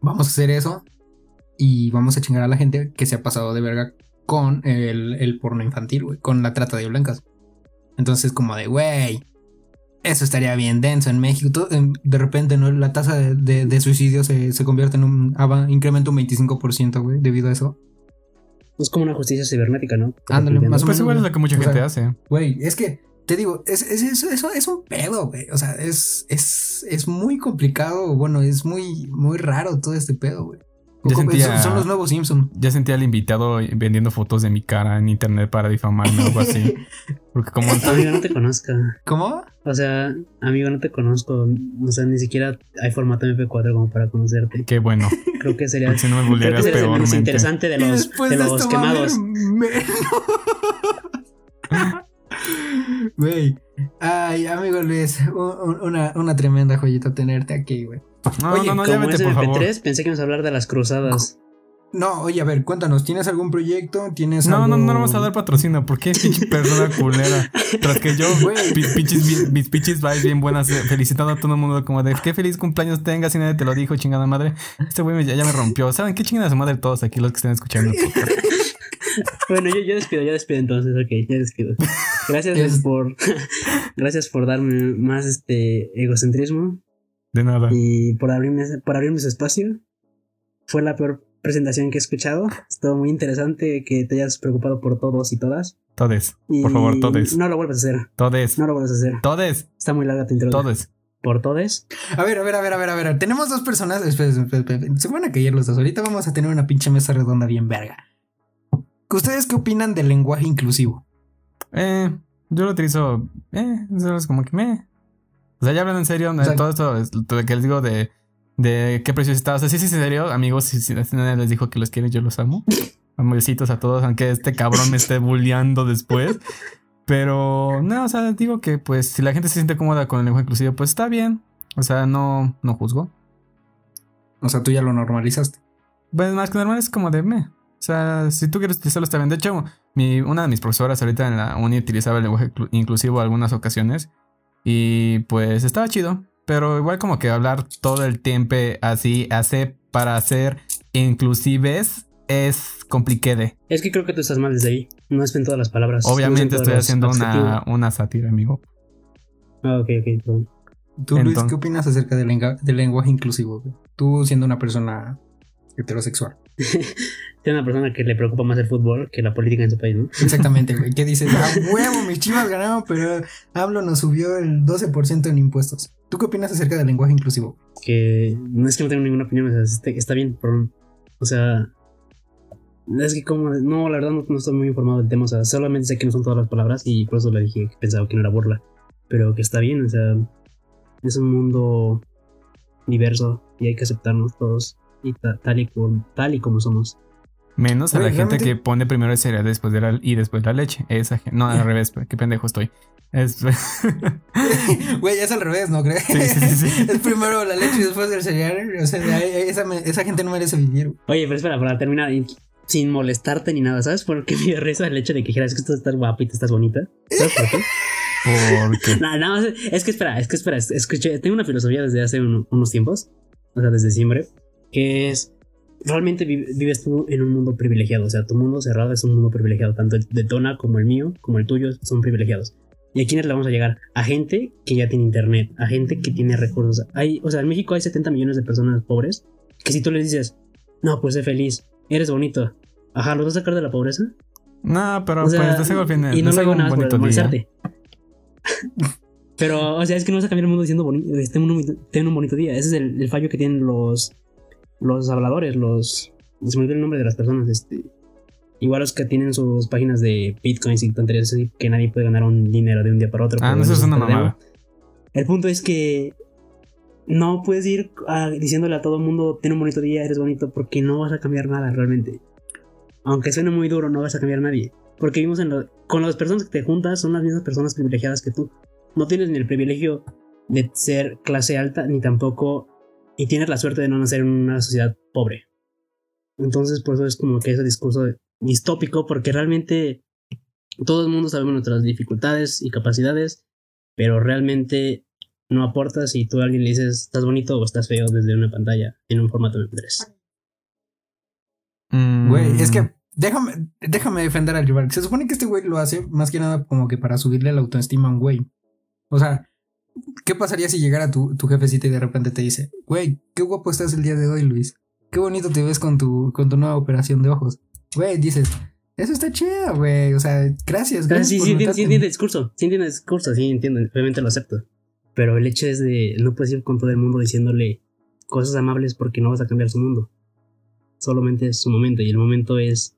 vamos a hacer eso y vamos a chingar a la gente que se ha pasado de verga con el, porno infantil, güey, con la trata de blancas. Entonces, como de, güey, eso estaría bien denso en México. de repente, ¿no? La tasa de, suicidio se, convierte en un incremento un 25%, güey, debido a eso. Es como una justicia cibernética, ¿no? Ándale, más o menos. Pues igual es lo que mucha gente hace. Güey, es que te digo, es, es, es, es, un pedo, güey. O sea, es, es, es muy complicado. Bueno, es muy, muy raro todo este pedo, güey. Son, los nuevos Simpsons. Ya sentía al invitado vendiendo fotos de mi cara en internet para difamarme o algo así. Porque como... Amigo, no te conozco. ¿Cómo? O sea, amigo, no te conozco. O sea, ni siquiera hay formato MP4 como para conocerte. Qué bueno. Creo que sería, si no me creo que sería el menos interesante de los, de los quemados. Güey. Ay, amigo Luis, una, una tremenda joyita tenerte aquí, güey. No, oye, no, no, como es MP3, pensé que íbamos a hablar de las cruzadas. No, oye, a ver, cuéntanos, ¿tienes algún proyecto? ¿Tienes no, no, no, no vamos a dar patrocinio. ¿Por qué pinche persona culera? Tras que yo, pinches, mis pinches vibes bien buenas, eh, felicitando a todo el mundo como de qué feliz cumpleaños tengas y nadie te lo dijo, chingada madre. Este güey ya, me rompió. ¿Saben qué chingada su madre todos aquí los que estén escuchando bueno, yo, yo despido, yo despido entonces, ok, ya despido. Gracias por gracias por darme más este egocentrismo. De nada. Y por abrirme, por abrirme su espacio. Fue la peor presentación que he escuchado. Estuvo muy interesante que te hayas preocupado por todos y todas. Todes. Por favor, todes. No lo vuelvas a hacer. Todes. No lo vuelvas a hacer. Todes. Está muy larga tu introducción. Todes. ¿Por todes? A ver, a ver, a ver, a ver, a ver. Tenemos dos personas. Espera, espera, espera. Se van a caer los dos. Ahorita vamos a tener una pinche mesa redonda bien verga. ¿Ustedes qué opinan del lenguaje inclusivo? Eh, yo lo utilizo. Eh, es como que me. O sea, ya hablando en serio, todo esto lo que les digo de, de qué precio está. O sea, sí, sí, en serio, amigos, si, si nadie les dijo que los quiere, yo los amo. Amorcitos a todos, aunque este cabrón me esté bulleando después. Pero no, o sea, digo que pues si la gente se siente cómoda con el lenguaje inclusivo, pues está bien. O sea, no, no juzgo. O sea, tú ya lo normalizaste. Pues más que normal es como de me. O sea, si tú quieres utilizarlo está bien. De hecho, mi, una de mis profesoras ahorita en la uni utilizaba el lenguaje inclusivo algunas ocasiones. Y pues estaba chido. Pero igual como que hablar todo el tiempo así, hace para hacer inclusives es compliquede. Es que creo que tú estás mal desde ahí. No es en todas las palabras. Obviamente estoy haciendo una, una, sátira, amigo. Ah, ok, ok. Tú, Luis, ¿qué opinas acerca del, del lenguaje inclusivo? Tú siendo una persona heterosexual. Tiene una persona que le preocupa más el fútbol que la política en su país, ¿no? Exactamente, güey. Que dice, ah, huevo, mis chivas ganaron, pero hablo nos subió el 12% en impuestos. ¿Tú qué opinas acerca del lenguaje inclusivo? Que no es que no tengo ninguna opinión, o sea, este, está bien, pero, o sea, es que como, no, la verdad no, estoy muy informado del tema, o sea, solamente sé que no son todas las palabras y por eso le dije que pensaba que no era burla, pero que está bien, o sea, es un mundo diverso y hay que aceptarnos todos y tal, y como, tal y como somos. Menos a la gente que pone primero el cereal después de la, y después la leche. Esa gente. No, al revés, qué pendejo estoy. Es... Güey, es al revés, ¿no crees? Sí, sí, sí, es primero la leche y después el cereal. O sea, esa, esa gente no merece vivir. Oye, pero espera, para terminar, sin molestarte ni nada, ¿sabes por qué me reza el hecho de que dijeras que tú estás guapa y tú estás bonita? ¿Sabes por qué? Porque. No, no, es que espera, es que espera, escuché, tengo una filosofía desde hace unos tiempos, o sea, desde siempre, que es, realmente vives tú en un mundo privilegiado, o sea, tu mundo cerrado es un mundo privilegiado, tanto el de Tona como el mío, como el tuyo, son privilegiados. ¿Y a quiénes le vamos a llegar? A gente que ya tiene internet, a gente que tiene recursos. Hay, o sea, en México hay 70 millones de personas pobres que si tú les dices, no, pues sé feliz, eres bonito, ajá, ¿los vas a sacar de la pobreza? No, pero pues te sigo Y no, lo nada por molestarte. pero, o sea, es que no vas a cambiar el mundo diciendo bonito, este ten un bonito día. Ese es el fallo que tienen los, los habladores, los... Se me olvidó el nombre de las personas, este... Igual los que tienen sus páginas de bitcoins y tonterías así, que nadie puede ganar un dinero de un día para otro. Ah, no, eso es una mamada. El punto es que no puedes ir diciéndole a todo el mundo, ten un bonito día, eres bonito, porque no vas a cambiar nada realmente. Aunque suene muy duro, no vas a cambiar a nadie. Porque vimos en lo, con las personas que te juntas, son las mismas personas privilegiadas que tú. No tienes ni el privilegio de ser clase alta, ni tampoco y tienes la suerte de no nacer en una sociedad pobre. Entonces, por eso es como que ese discurso distópico, porque realmente todo el mundo sabemos nuestras dificultades y capacidades, pero realmente no aporta si tú a alguien le dices estás bonito o estás feo desde una pantalla en un formato MP3. Mm. Güey, es que déjame, déjame defender al rival. Se supone que este güey lo hace más que nada como que para subirle la autoestima a un güey. O sea, ¿qué pasaría si llegara tu, tu jefecita y de repente te dice, güey, qué guapo estás el día de hoy, Luis? Qué bonito te ves con tu, con tu nueva operación de ojos. Güey, dices, eso está chido, güey. O sea, gracias, gracias. sí, sí, entiendo, sí, entiendo el discurso. Sí, entiendo el discurso, sí, entiendo. Obviamente lo acepto. Pero el hecho es de no puedes ir con todo el mundo diciéndole cosas amables porque no vas a cambiar su mundo. Solamente es su momento y el momento es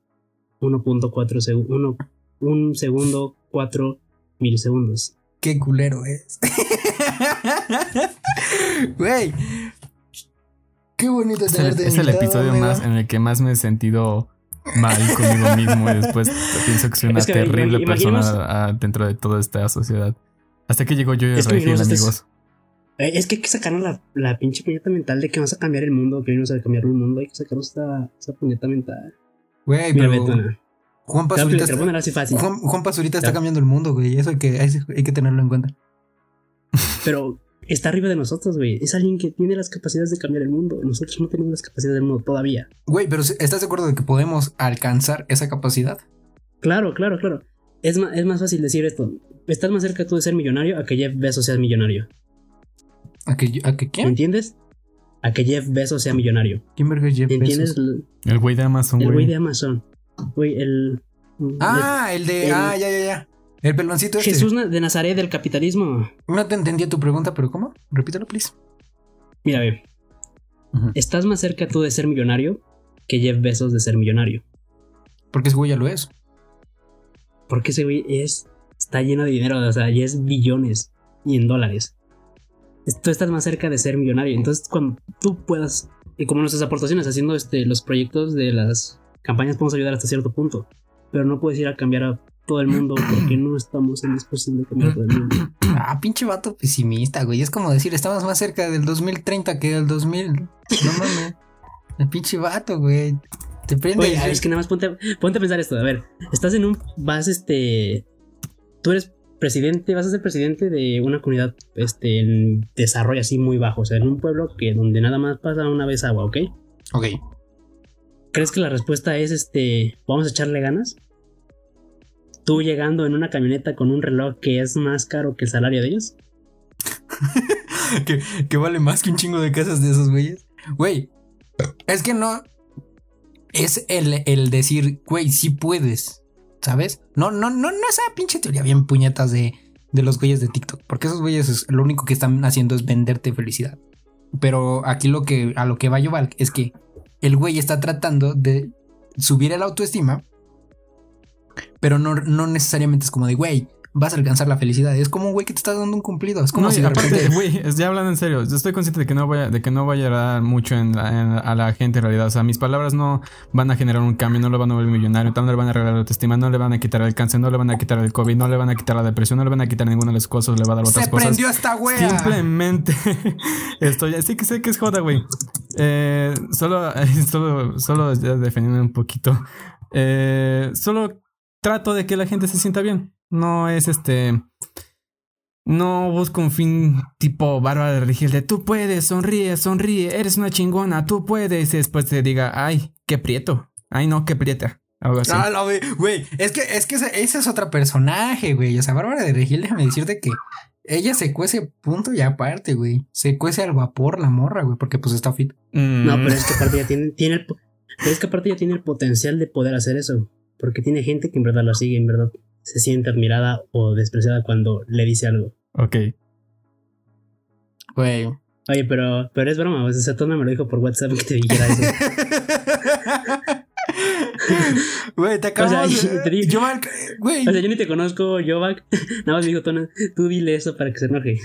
1.4 segundos. Un segundo, 4 milisegundos. Qué culero es. Güey. Qué bonito es el, es el episodio más en el que más me he sentido mal conmigo mismo y después pienso que soy una terrible persona dentro de toda esta sociedad. Hasta que llegó yo y es que amigos. Eh, es que hay que sacarnos la, la pinche puñeta mental de que vas a cambiar el mundo, que vienes a cambiar el mundo, hay que sacarnos esta, esa puñeta mental. Güey, pero... Juan Pazurita, está, Juan, Juan Pazurita está cambiando el mundo, güey. Eso hay que, hay que tenerlo en cuenta. Pero está arriba de nosotros, güey. Es alguien que tiene las capacidades de cambiar el mundo. Nosotros no tenemos las capacidades del mundo todavía. Güey, pero ¿estás de acuerdo de que podemos alcanzar esa capacidad? Claro, claro, claro. Es más, es más fácil decir esto. Estás más cerca tú de ser millonario a que Jeff Bezos sea millonario. ¿A que, a que quién? ¿Entiendes? A que Jeff Bezos sea millonario. ¿Quién verga es Jeff ¿Entiendes? Bezos? El güey de Amazon, El güey de Amazon. Güey, el. Ah, el, de. ah, ya, ya, ya. El peloncito este. Jesús de Nazaret del capitalismo. No te entendía tu pregunta, pero ¿cómo? Repítelo, please. Mira, ve. Estás más cerca tú de ser millonario que Jeff Bezos de ser millonario. Porque ese güey ya lo es. Porque ese güey es. Está lleno de dinero, o sea, ya es billones y en dólares. Tú estás más cerca de ser millonario. Entonces, cuando tú puedas. Y como nuestras aportaciones haciendo este, los proyectos de las campañas, podemos ayudar hasta cierto punto pero no puedes ir a cambiar a todo el mundo porque no estamos en disposición de cambiar a todo el mundo. Ah, pinche vato pesimista, güey. Es como decir, estamos más cerca del 2030 que del 2000. No mames. El pinche vato, güey. Te prende. Oye, es que nada más ponte, ponte a pensar esto. A ver, estás en un. Vas, este. Tú eres presidente, vas a ser presidente de una comunidad este, en desarrollo así muy bajo. O sea, en un pueblo que donde nada más pasa una vez agua, ¿ok? Ok. ¿Crees que la respuesta es este, vamos a echarle ganas? Tú llegando en una camioneta con un reloj que es más caro que el salario de ellos. que, vale más que un chingo de casas de esos güeyes. Güey, es que no. Es el, el decir, güey, sí puedes. ¿Sabes? No, no, no, no esa pinche teoría bien puñetas de, de los güeyes de TikTok. Porque esos güeyes lo único que están haciendo es venderte felicidad. Pero aquí lo que a lo que va Yoval es que el güey está tratando de subir el autoestima, pero no, no necesariamente es como de, güey, vas a alcanzar la felicidad. Es como güey que te está dando un cumplido. Es como si aparte, güey, ya hablando en serio, yo estoy consciente de que no voy a, de que no voy a ayudar mucho en, a la gente en realidad. O sea, mis palabras no van a generar un cambio, no lo van a volver millonario, no le van a arreglar la autoestima, no le van a quitar el cáncer, no le van a quitar el COVID, no le van a quitar la depresión, no le van a quitar ninguna de las cosas, le va a dar otras Se cosas. prendió esta wea. Simplemente estoy, sí que sé que es joda, güey. Eh, solo, solo, solo defendiendo un poquito. Eh, solo trato de que la gente se sienta bien. No es este. No busco un fin tipo Bárbara de Regil de tú puedes, sonríe, sonríe, eres una chingona, tú puedes. Y después te diga, ay, qué prieto. Ay, no, qué prieta. Algo así. Ah, no, güey. Es que, es que ese, es otro personaje, güey. O sea, Bárbara de Regil, déjame decirte que ella se cuece punto y aparte, güey. Se cuece al vapor la morra, güey, porque pues está fit. No, pero es que aparte ya tiene, tiene el, pero es que aparte ya tiene el potencial de poder hacer eso. Porque tiene gente que en verdad la sigue, en verdad se siente admirada o despreciada cuando le dice algo. Ok. Güey. Oye, pero, pero es broma, o sea, Tona me lo dijo por WhatsApp que te dijera eso. Güey, te acabo o sea, digo, güey. O sea, yo ni te conozco, Jovac. Nada más me dijo Tona, tú dile eso para que se enoje.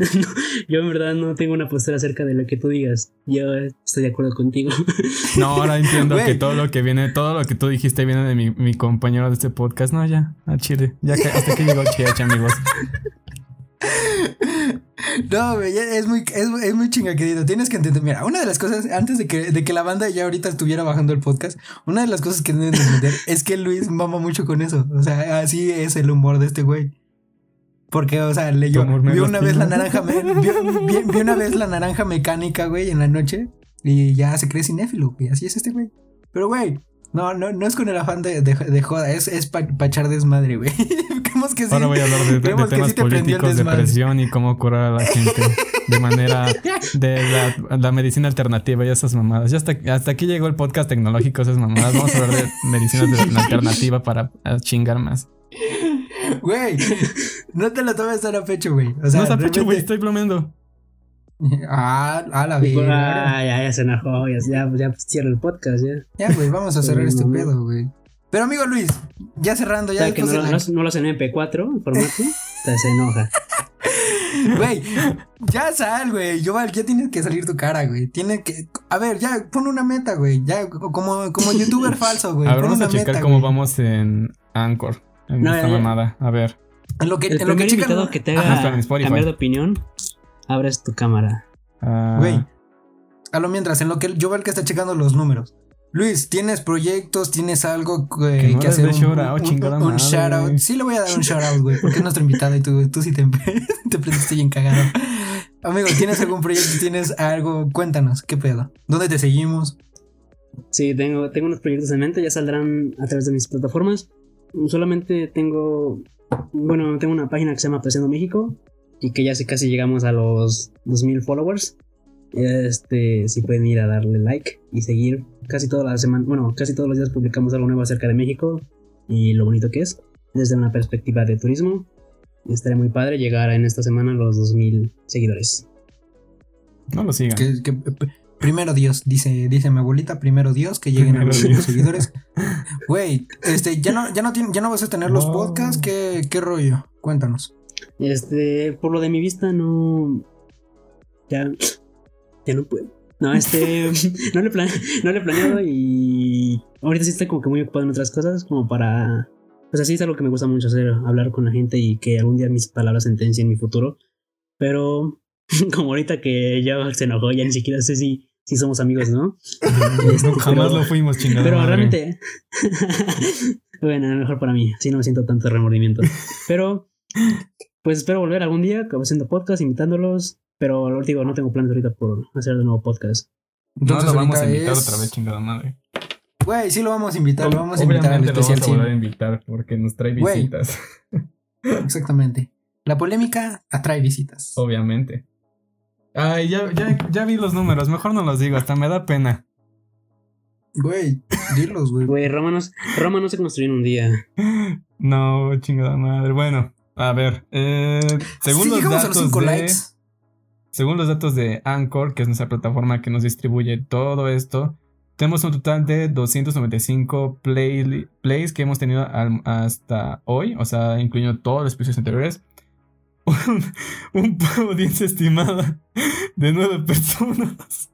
yo en verdad no tengo una postura acerca de lo que tú digas. Yo estoy de acuerdo contigo. no, ahora entiendo que todo lo que viene, todo lo que tú dijiste viene de mi, mi compañero de este podcast. No, ya, a Chile. Ya que, hasta que llegó Chiacha, amigos. No, es muy, es, es muy chingaquedito. Tienes que entender. Mira, una de las cosas, antes de que, de que la banda ya ahorita estuviera bajando el podcast, una de las cosas que deben entender es que Luis mama mucho con eso. O sea, así es el humor de este güey. Porque, o sea, leyó, vio una vez la naranja, vio, una vez la naranja mecánica, güey, en la noche. Y ya se cree cinéfilo, güey. Así es este güey. Pero, güey, No, no, no es con el afán de, de, joda, es, es pa echar desmadre, güey. Creemos que sí. Ahora voy a hablar de, de temas políticos, depresión y cómo curar a la gente de manera de la, la, medicina alternativa y esas mamadas. Ya hasta, hasta aquí llegó el podcast tecnológico, esas mamadas. Vamos a hablar de medicina alternativa para chingar más. Güey, no te lo tomes tan a pecho, güey. O sea, no está a pecho, güey, estoy bromeando. Ah, a la vida. Ah, ya, ya se enojó, ya, ya, ya pues, cierra el podcast, ya. Ya, güey, vamos a cerrar este pedo, güey. Pero amigo Luis, ya cerrando, ya. que no, lo, no, lo hacen en MP4 en formato, se enoja. Güey, ya sal, güey. Yo, ya tienes que salir tu cara, güey. Tiene que. A ver, ya, pon una meta, güey. Ya, como, como youtuber falso, güey. A ver, vamos a checar cómo vamos en Anchor. En esta mamada. A ver. En lo que, el en lo que invitado que te haga cambiar de opinión abres tu cámara. Ah. Güey. A lo mientras, en lo que yo veo el que está checando los números. Luis, ¿tienes proyectos? ¿Tienes algo que, hacer? Un, un, shout out. Sí, le voy a dar un shout out, güey, porque es nuestro invitado y tú, tú sí te, te prendiste bien cagado. Amigo, ¿tienes algún proyecto? ¿Tienes algo? Cuéntanos, ¿qué pedo? ¿Dónde te seguimos? Sí, tengo, tengo unos proyectos en mente, ya saldrán a través de mis plataformas. Solamente tengo, bueno, tengo una página que se llama Apreciando México, y que ya casi llegamos a los 2000 followers. Este, si pueden ir a darle like y seguir casi toda la semana, bueno, casi todos los días publicamos algo nuevo acerca de México y lo bonito que es desde una perspectiva de turismo. Estaría muy padre llegar en esta semana a los 2000 seguidores. No lo sigan. Primero Dios, dice, dice mi abuelita, primero Dios, que lleguen a los seguidores. Güey, este, ya no, ya no, ya no vas a tener los podcasts, ¿Qué, ¿qué rollo? Cuéntanos. Este, por lo de mi vista, no. Ya. Ya no puedo. No, este. no, le no le he planeado y. Ahorita sí estoy como que muy ocupado en otras cosas, como para. Pues así es algo que me gusta mucho hacer, hablar con la gente y que algún día mis palabras sentencien mi futuro. Pero, como ahorita que ya se enojó, ya ni siquiera sé si, si somos amigos, ¿no? Este, jamás lo fuimos, chingada. Pero realmente. bueno, mejor para mí, así no me siento tanto remordimiento. Pero pues espero volver algún día haciendo podcast, invitándolos. Pero digo, no tengo planes ahorita por hacer de nuevo podcast. Entonces, no lo vamos a invitar otra vez, chingada madre. Güey, sí lo vamos a invitar, lo vamos a invitar al especial. Lo vamos a volver a invitar porque nos trae visitas. Exactamente. La polémica atrae visitas. Obviamente. Ay, ya, ya, ya vi los números, mejor no los digo, hasta me da pena. Güey, dilos, güey. Güey, Roma no, Roma no se construyó en un día. No, chingada madre. Bueno, a ver, eh, según los datos de, según los datos de Anchor, que es nuestra plataforma que nos distribuye todo esto, tenemos un total de 295 play, plays que hemos tenido hasta hoy, o sea, incluyendo todos los episodios anteriores. Un, audiencia estimada de 9 personas.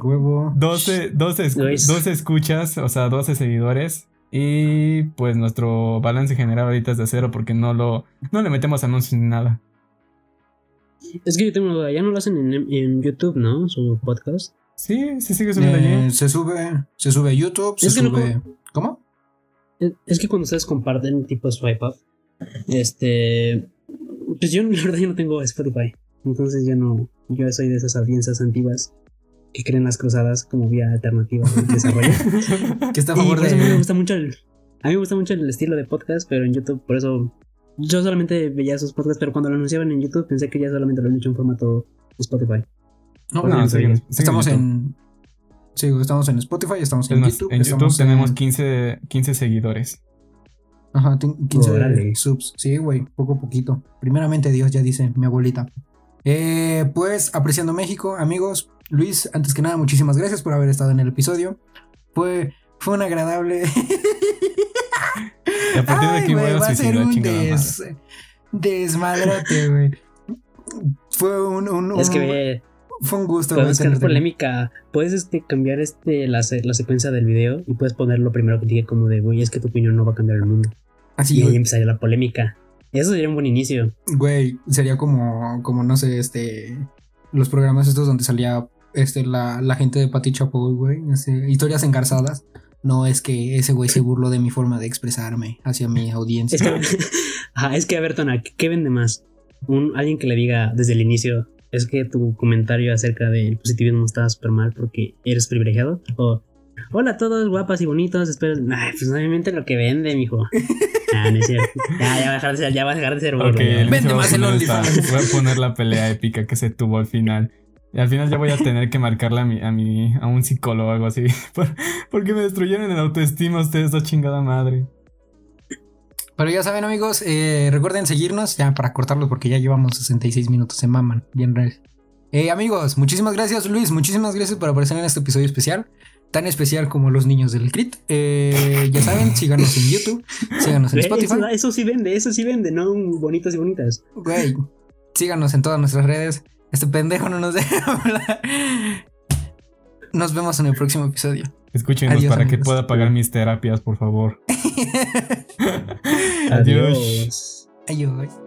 Huevo. 12, 12, 12 escuchas, o sea, 12 seguidores. Y pues nuestro balance general ahorita es de cero porque no lo no le metemos anuncios ni nada. Es que yo tengo una duda, ya no lo hacen en, YouTube, ¿no? Su podcast. Sí, se sigue subiendo allí. Eh, se sube, se sube a YouTube, se sube. ¿Cómo? Es, que cuando ustedes comparten tipo swipe up, este pues yo la verdad yo no tengo Spotify. Entonces yo no, yo soy de esas audiencias antiguas que creen las cruzadas como vía alternativa de desarrollo. que está a favor de. Mí me gusta mucho el, a mí me gusta mucho el estilo de podcast, pero en YouTube, por eso yo solamente veía esos podcasts, pero cuando lo anunciaban en YouTube pensé que ya solamente lo han hecho en formato Spotify. No, no, estamos en. Sí, estamos en Spotify, estamos en YouTube. En YouTube tenemos 15, 15 seguidores. Ajá, 15 subs. Sí, güey, poco a poquito. Primeramente Dios, ya dice mi abuelita. Eh, pues, apreciando México, amigos, Luis, antes que nada, muchísimas gracias por haber estado en el episodio. Fue, fue un agradable. a partir de aquí voy a, a ser un des... desmadrate, güey. Fue un, un, Es que fue un gusto. Puedes tener polémica. Puedes este, cambiar este, la, la, secuencia del video y puedes poner lo primero que diga como de, güey, es que tu opinión no va a cambiar el mundo. Así. Y ahí empezaría la polémica. Eso sería un buen inicio. Güey, sería como, como no sé, este, los programas estos donde salía este, la, la gente de Pati Chapoy, güey, este, historias engarzadas. No es que ese güey se burló de mi forma de expresarme hacia mi audiencia. Es que, es que a ver, Tona, ¿qué vende más? Un, alguien que le diga desde el inicio, es que tu comentario acerca del positivismo está súper mal porque eres privilegiado. O hola a todos, guapas y bonitos, espero. Ay, pues obviamente lo que vende, mijo. Ah, no es cierto. Ya, ya va a dejar de ser, ya va a dejar de ser burro. Vende más el OnlyFans. Voy a poner la pelea épica que se tuvo al final. Y al final ya voy a tener que marcarle a mi, a mi, a un psicólogo o algo así. Por- porque me destruyeron el autoestima ustedes, esta chingada madre. Pero ya saben, amigos, eh, recuerden seguirnos ya para cortarlo porque ya llevamos 66 minutos. Se maman, bien real. Eh, amigos, muchísimas gracias, Luis. Muchísimas gracias por aparecer en este episodio especial. Tan especial como los niños del CRIT. Eh, ya saben, síganos en YouTube, síganos en Spotify. Eso, eso sí vende, eso sí vende, no bonitos y bonitas. Güey, síganos en todas nuestras redes. Este pendejo no nos deja hablar. Nos vemos en el próximo episodio. Escúchenos Adiós, para que pueda pagar mis terapias, por favor. Adiós. Adiós.